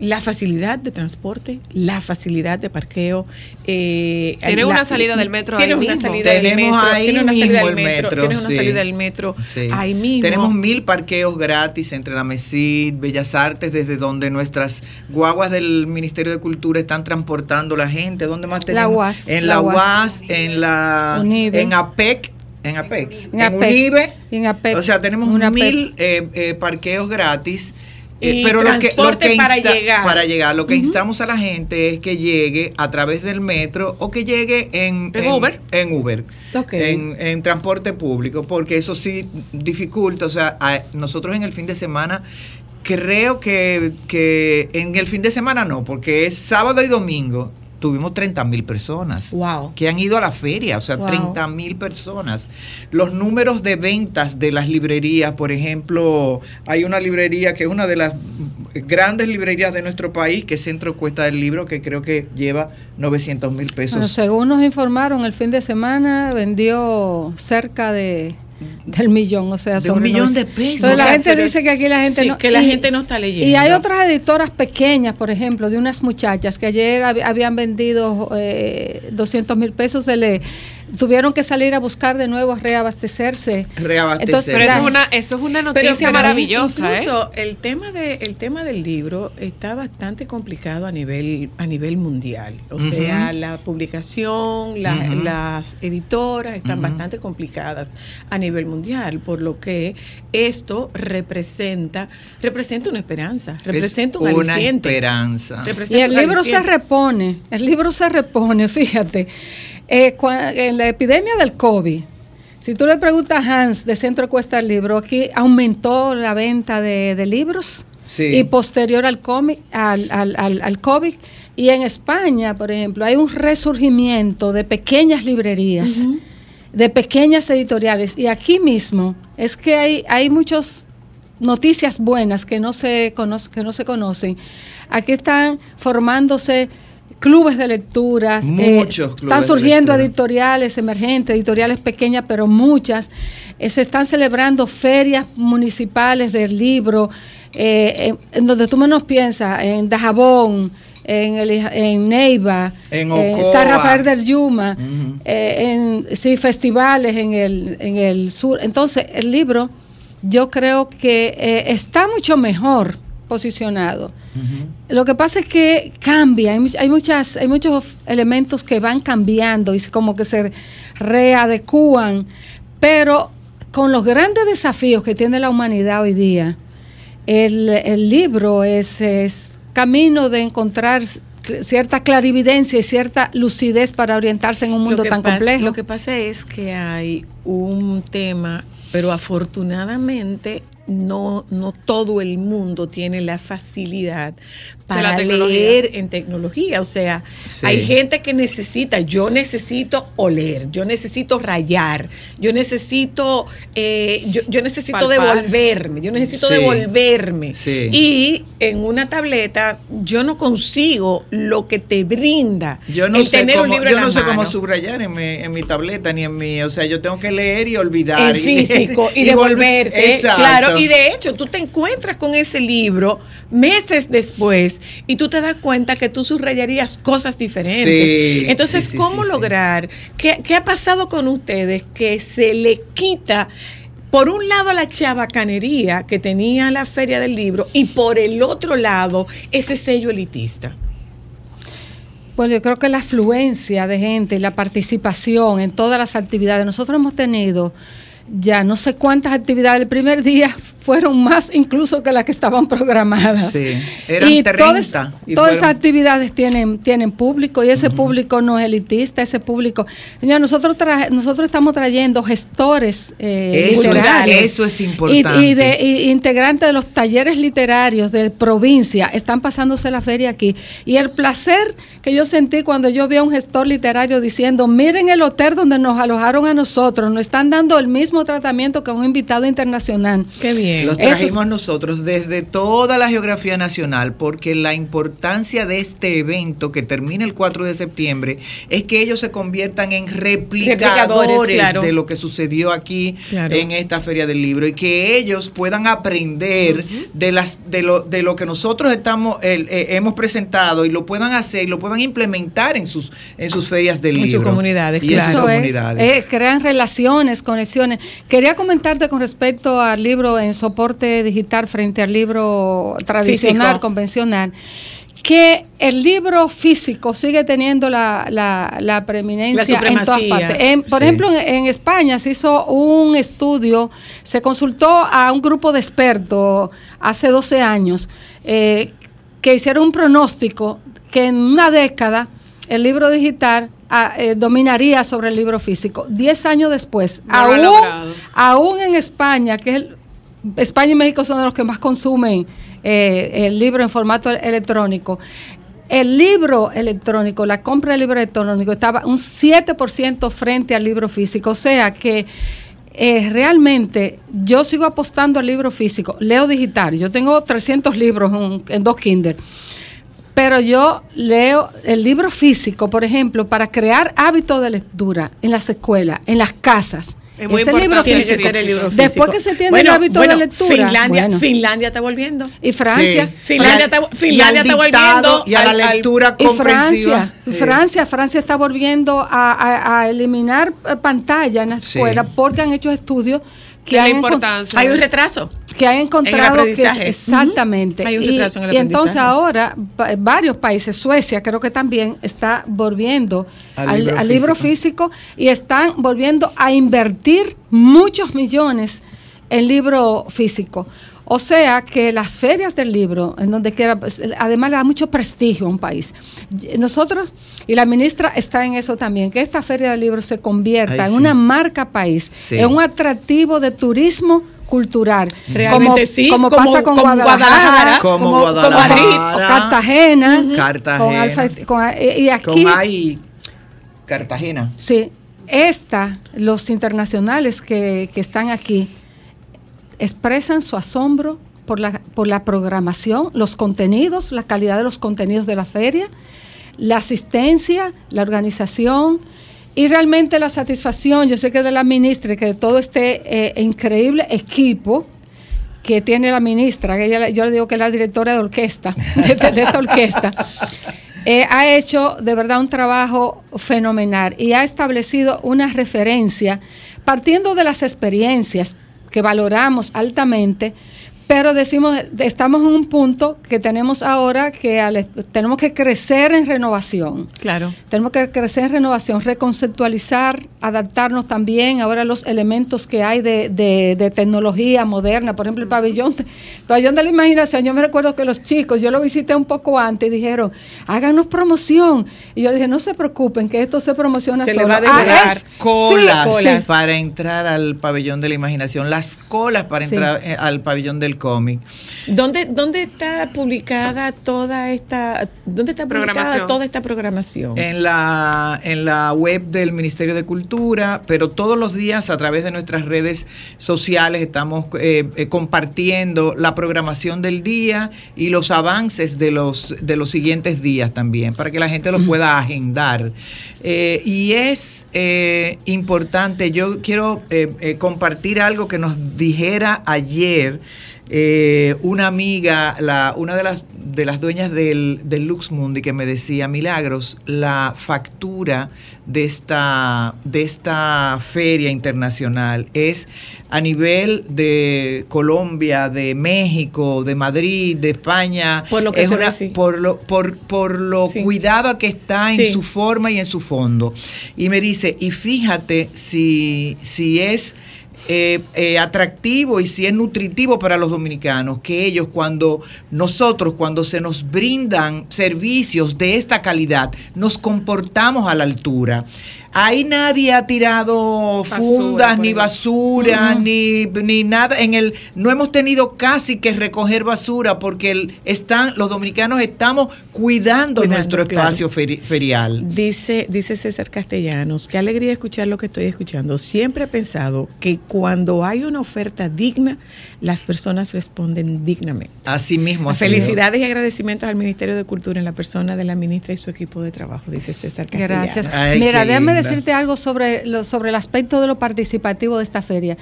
la facilidad de transporte, la facilidad de parqueo. Eh, Tiene la- una salida del metro Tiene ahí una mismo. salida del Tenemos metro. ahí tiene una mismo salida del el metro. metro, Tiene una sí. salida del metro Sí. ahí mismo. Tenemos mil parqueos gratis entre la MESID, Bellas Artes, desde donde nuestras guaguas del Ministerio de Cultura están transportando la gente. ¿Dónde más tenemos? UAS, En la la UAS. UAS, en la Unive. en APEC, en APEC, En en, APEC. Unive. En APEC. O sea, tenemos mil eh, eh, parqueos gratis. Eh, pero lo que, lo transporte que para llegar. para llegar, lo que instamos a la gente es que llegue a través del metro o que llegue en, ¿En Uber? En Uber, en, en transporte público, porque eso sí dificulta. O sea, a- nosotros en el fin de semana, creo que, que en el fin de semana no, porque es sábado y domingo. Tuvimos 30 mil personas Wow. que han ido a la feria, o sea, Wow. 30 mil personas. Los números de ventas de las librerías, por ejemplo, hay una librería que es una de las grandes librerías de nuestro país, que es Centro Cuesta del Libro, que creo que lleva 900 mil pesos. Bueno, según nos informaron, el fin de semana vendió cerca de del millón, o sea, De un sobre millón los- de pesos. Entonces, la O sea, gente dice es- que aquí la gente sí, no que la y- gente no está leyendo. Y hay otras editoras pequeñas, por ejemplo, de unas muchachas que ayer hab- habían vendido eh, 200 mil pesos, se le tuvieron que salir a buscar de nuevo a reabastecerse. Reabastecerse. Entonces, Pero eso es una, eso es una noticia pero maravillosa, ¿eh? Incluso el tema de el tema del libro está bastante complicado a nivel a nivel mundial. O sea, la publicación, la- las editoras están bastante complicadas a nivel mundial, por lo que esto representa representa una esperanza, representa un es una aliciente. esperanza. Y el un libro se repone, el libro se repone, fíjate. Eh, cua- en la epidemia del COVID, si tú le preguntas a Hans de Centro Cuesta el Libro, aquí aumentó la venta de, de libros Sí. y posterior al, cómic, al, al, al, al COVID. Y en España, por ejemplo, hay un resurgimiento de pequeñas librerías, de pequeñas editoriales. Y aquí mismo es que hay, hay muchas noticias buenas que no, se conoce- que no se conocen. Aquí están formándose clubes de lecturas. Muchos eh, clubes Están surgiendo editoriales emergentes, editoriales pequeñas, pero muchas. Eh, se están celebrando ferias municipales del libro, eh, en, donde tú menos piensas, en Dajabón, en, el, en Neiva, En eh. San Rafael del Yuma, eh, en sí, festivales en el, en el sur. Entonces, el libro yo creo que eh, está mucho mejor posicionado. Lo que pasa es que cambia, hay, much- hay muchas, hay muchos elementos que van cambiando y como que se readecúan, pero con los grandes desafíos que tiene la humanidad hoy día, el, el libro es, es camino de encontrar cierta clarividencia y cierta lucidez para orientarse en un mundo tan pasa- complejo. Lo que pasa es que hay un tema, pero afortunadamente no, no todo el mundo tiene la facilidad para leer en tecnología. O sea, Sí. hay gente que necesita, yo necesito oler, yo necesito rayar, yo necesito, eh, yo, yo necesito Palpar. devolverme, yo necesito Sí. devolverme. Sí. Y en una tableta yo no consigo lo que te brinda Yo no el sé, tener un libro yo en no la sé cómo subrayar en mi, en mi tableta ni en mi, o sea, yo tengo que leer y olvidar. y- físico y, y devolverte. volver- Exacto. Claro, y de hecho tú te encuentras con ese libro meses después y tú te das cuenta que tú subrayarías cosas diferentes. Sí, Entonces, sí, sí, ¿cómo sí, sí. lograr? ¿Qué, qué ha pasado con ustedes? Que se le quita... Por un lado la chabacanería que tenía la feria del libro y por el otro lado ese sello elitista. Bueno, yo creo que la afluencia de gente y la participación en todas las actividades. Nosotros hemos tenido ya no sé cuántas actividades. El primer día fueron más incluso que las que estaban programadas. Sí, eran y 30 todas, y todas fueron- esas actividades tienen, tienen público y ese público no es elitista, ese público. Señor, nosotros traje- nosotros estamos trayendo gestores eh, Eso es- literarios eso es y- importante. Y, de, y integrantes de los talleres literarios de provincia están pasándose la feria aquí. Y el placer que yo sentí cuando yo vi a un gestor literario diciendo, miren el hotel donde nos alojaron a nosotros, nos están dando el mismo tratamiento que a un invitado internacional. Qué bien. Los Eso es- trajimos nosotros desde toda la geografía nacional porque la importancia de este evento que termina el 4 de septiembre es que ellos se conviertan en replicadores, Replicadores, claro. de lo que sucedió aquí Claro. en esta feria del libro y que ellos puedan aprender de las de lo de lo que nosotros estamos el- eh, hemos presentado y lo puedan hacer y lo puedan implementar en sus en sus ferias del En sus libro comunidades, y en sus Eso es, comunidades. eh, crean relaciones, conexiones. Quería comentarte con respecto al libro en soporte digital frente al libro tradicional, Físico. convencional, que el libro físico sigue teniendo la, la, la preeminencia La en todas partes. En- por Sí. ejemplo, en, en España se hizo un estudio, se consultó a un grupo de expertos hace 12 años eh, que hicieron un pronóstico que en una década el libro digital ah, eh, dominaría sobre el libro físico. Diez años después, No aún, aún en España, que es el- España y México son de los que más consumen eh, el libro en formato electrónico. El libro electrónico, la compra del libro electrónico estaba un 7% frente al libro físico. O sea que eh, realmente yo sigo apostando al libro físico. Leo digital. Yo tengo 300 libros en, dos Kindle. Pero yo leo el libro físico, por ejemplo, para crear hábitos de lectura en las escuelas, en las casas. Es muy Ese importante libro Tiene físico. que ser el libro Después físico. que se tiene Bueno, el hábito bueno, de lectura. Finlandia, bueno. Finlandia está volviendo. Y Francia. Sí. Finlandia está- Finlandia está volviendo y a la al- al- lectura Y comprensiva. Francia, Sí. Francia, Francia está volviendo a, a- a eliminar eh, pantalla en la Sí. escuela porque han hecho estudios que la importancia. Hay un retraso. que han encontrado que exactamente. Hay un Y- retraso en el y, entonces ahora va- varios países, Suecia creo que también está volviendo Al al, libro al libro físico y están volviendo a invertir muchos millones en libro físico. O sea que las ferias del libro, en donde quiera, pues, además le da mucho prestigio a un país. Nosotros, y la ministra está en eso también, que esta feria del libro se convierta Ay, en sí. una marca país, Sí. en un atractivo de turismo cultural. Realmente sí, como, como- pasa con como Guadalajara, Guadalajara, Como como, como Guadalajara. Madrid. Cartagena, Cartagena. con Alfa- con- eh, y aquí, Con ahí Cartagena. sí, esta, los internacionales que, que están aquí expresan su asombro por la, por la programación, los contenidos, la calidad de los contenidos de la feria, la asistencia, la organización y realmente la satisfacción, yo sé que de la ministra y que de todo este eh, increíble equipo que tiene la ministra, que yo le digo que es la directora de orquesta, de, de esta orquesta, eh, ha hecho de verdad un trabajo fenomenal y ha establecido una referencia partiendo de las experiencias que valoramos altamente, pero decimos, estamos en un punto que tenemos ahora que al- tenemos que crecer en renovación. Claro. Tenemos que crecer en renovación, reconceptualizar, adaptarnos también ahora a los elementos que hay de, de- de tecnología moderna. Por ejemplo, el pabellón, el pabellón de la imaginación. Yo me recuerdo que los chicos, yo lo visité un poco antes y dijeron, háganos promoción. Y yo dije, no se preocupen, que esto se promociona Se le solo. va a Ah, demorar. es- colas, sí, colas. para entrar al pabellón de la imaginación, las colas para entrar eh, al pabellón del cómic. ¿Dónde, ¿Dónde está publicada toda esta, dónde está publicada Programación. toda esta programación? En la, en la web del Ministerio de Cultura, pero todos los días a través de nuestras redes sociales estamos eh, eh, compartiendo la programación del día y los avances de los, de los siguientes días también, para que la gente los pueda agendar. Eh, y es eh, importante, yo quiero eh, eh, compartir algo que nos dijera ayer eh, una amiga, la, una de las, de las dueñas del, del Lux Mundi que me decía, Milagros, la factura de esta, de esta feria internacional es a nivel de Colombia, de México, de Madrid, de España, Por lo que es ve por lo, por, por lo Sí. cuidado que está en Sí. su forma y en su fondo. Y me dice, y fíjate si, si es eh, eh, atractivo y si es nutritivo para los dominicanos que ellos cuando nosotros, cuando se nos brindan servicios de esta calidad, nos comportamos a la altura. Ahí nadie ha tirado Basura fundas, ni basura, ni, ni nada. En el, no hemos tenido casi que recoger basura porque el- están, los dominicanos estamos cuidando, Cuidando, nuestro claro. espacio feri- ferial. Dice, dice César Castellanos, qué alegría escuchar lo que estoy escuchando. Siempre he pensado que cuando hay una oferta digna, las personas responden dignamente. Así mismo. así Felicidades y agradecimientos al Ministerio de Cultura en la persona de la ministra y su equipo de trabajo, dice César Castellanos. Gracias. Ay, Mira, déjame. Decirte algo sobre, lo- sobre el aspecto de lo participativo de esta feria.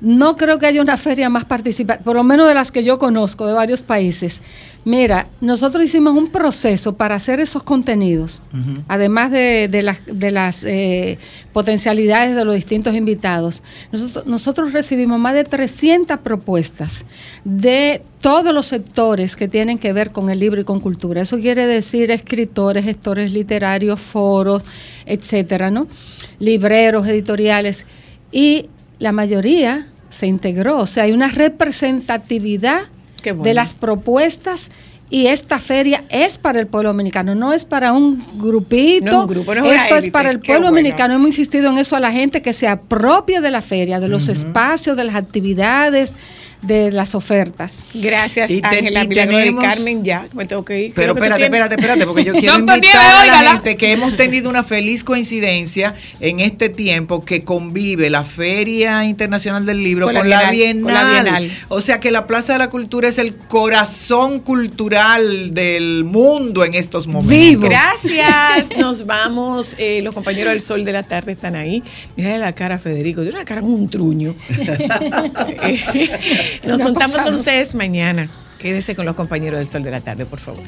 No creo que haya una feria más participativa, por lo menos de las que yo conozco, de varios países. Mira, nosotros hicimos un proceso para hacer esos contenidos, además de, de las, de las eh, potencialidades de los distintos invitados. Nosotros, nosotros recibimos más de 300 propuestas de todos los sectores que tienen que ver con el libro y con cultura. Eso quiere decir escritores, gestores literarios, foros, etcétera, ¿no? Libreros, editoriales. Y la mayoría se integró. O sea, hay una representatividad bueno. de las propuestas. Y esta feria es para el pueblo dominicano, no es para un grupito. No un grupo, no es Esto es para el pueblo bueno. dominicano. Hemos insistido en eso a la gente que se apropie de la feria, de los espacios, de las actividades, de las ofertas. Gracias, Ángela Milagro del tenemos- Carmen. Ya, me tengo que ir. ¿Qué es Pero lo que espérate, espérate, espérate, porque yo quiero invitar a la gente que hemos tenido una feliz coincidencia en este tiempo que convive la Feria Internacional del Libro Con con, la la, Bienal, Bienal, con la Bienal. O sea que la Plaza de la Cultura es el corazón cultural del mundo en estos momentos. Vivo. Gracias. Nos vamos. Eh, los compañeros del Sol de la Tarde están ahí. Mira la cara, Federico. Tiene una cara como un truño. Nos Ya juntamos con ustedes mañana. Quédese con los compañeros del Sol de la Tarde, por favor.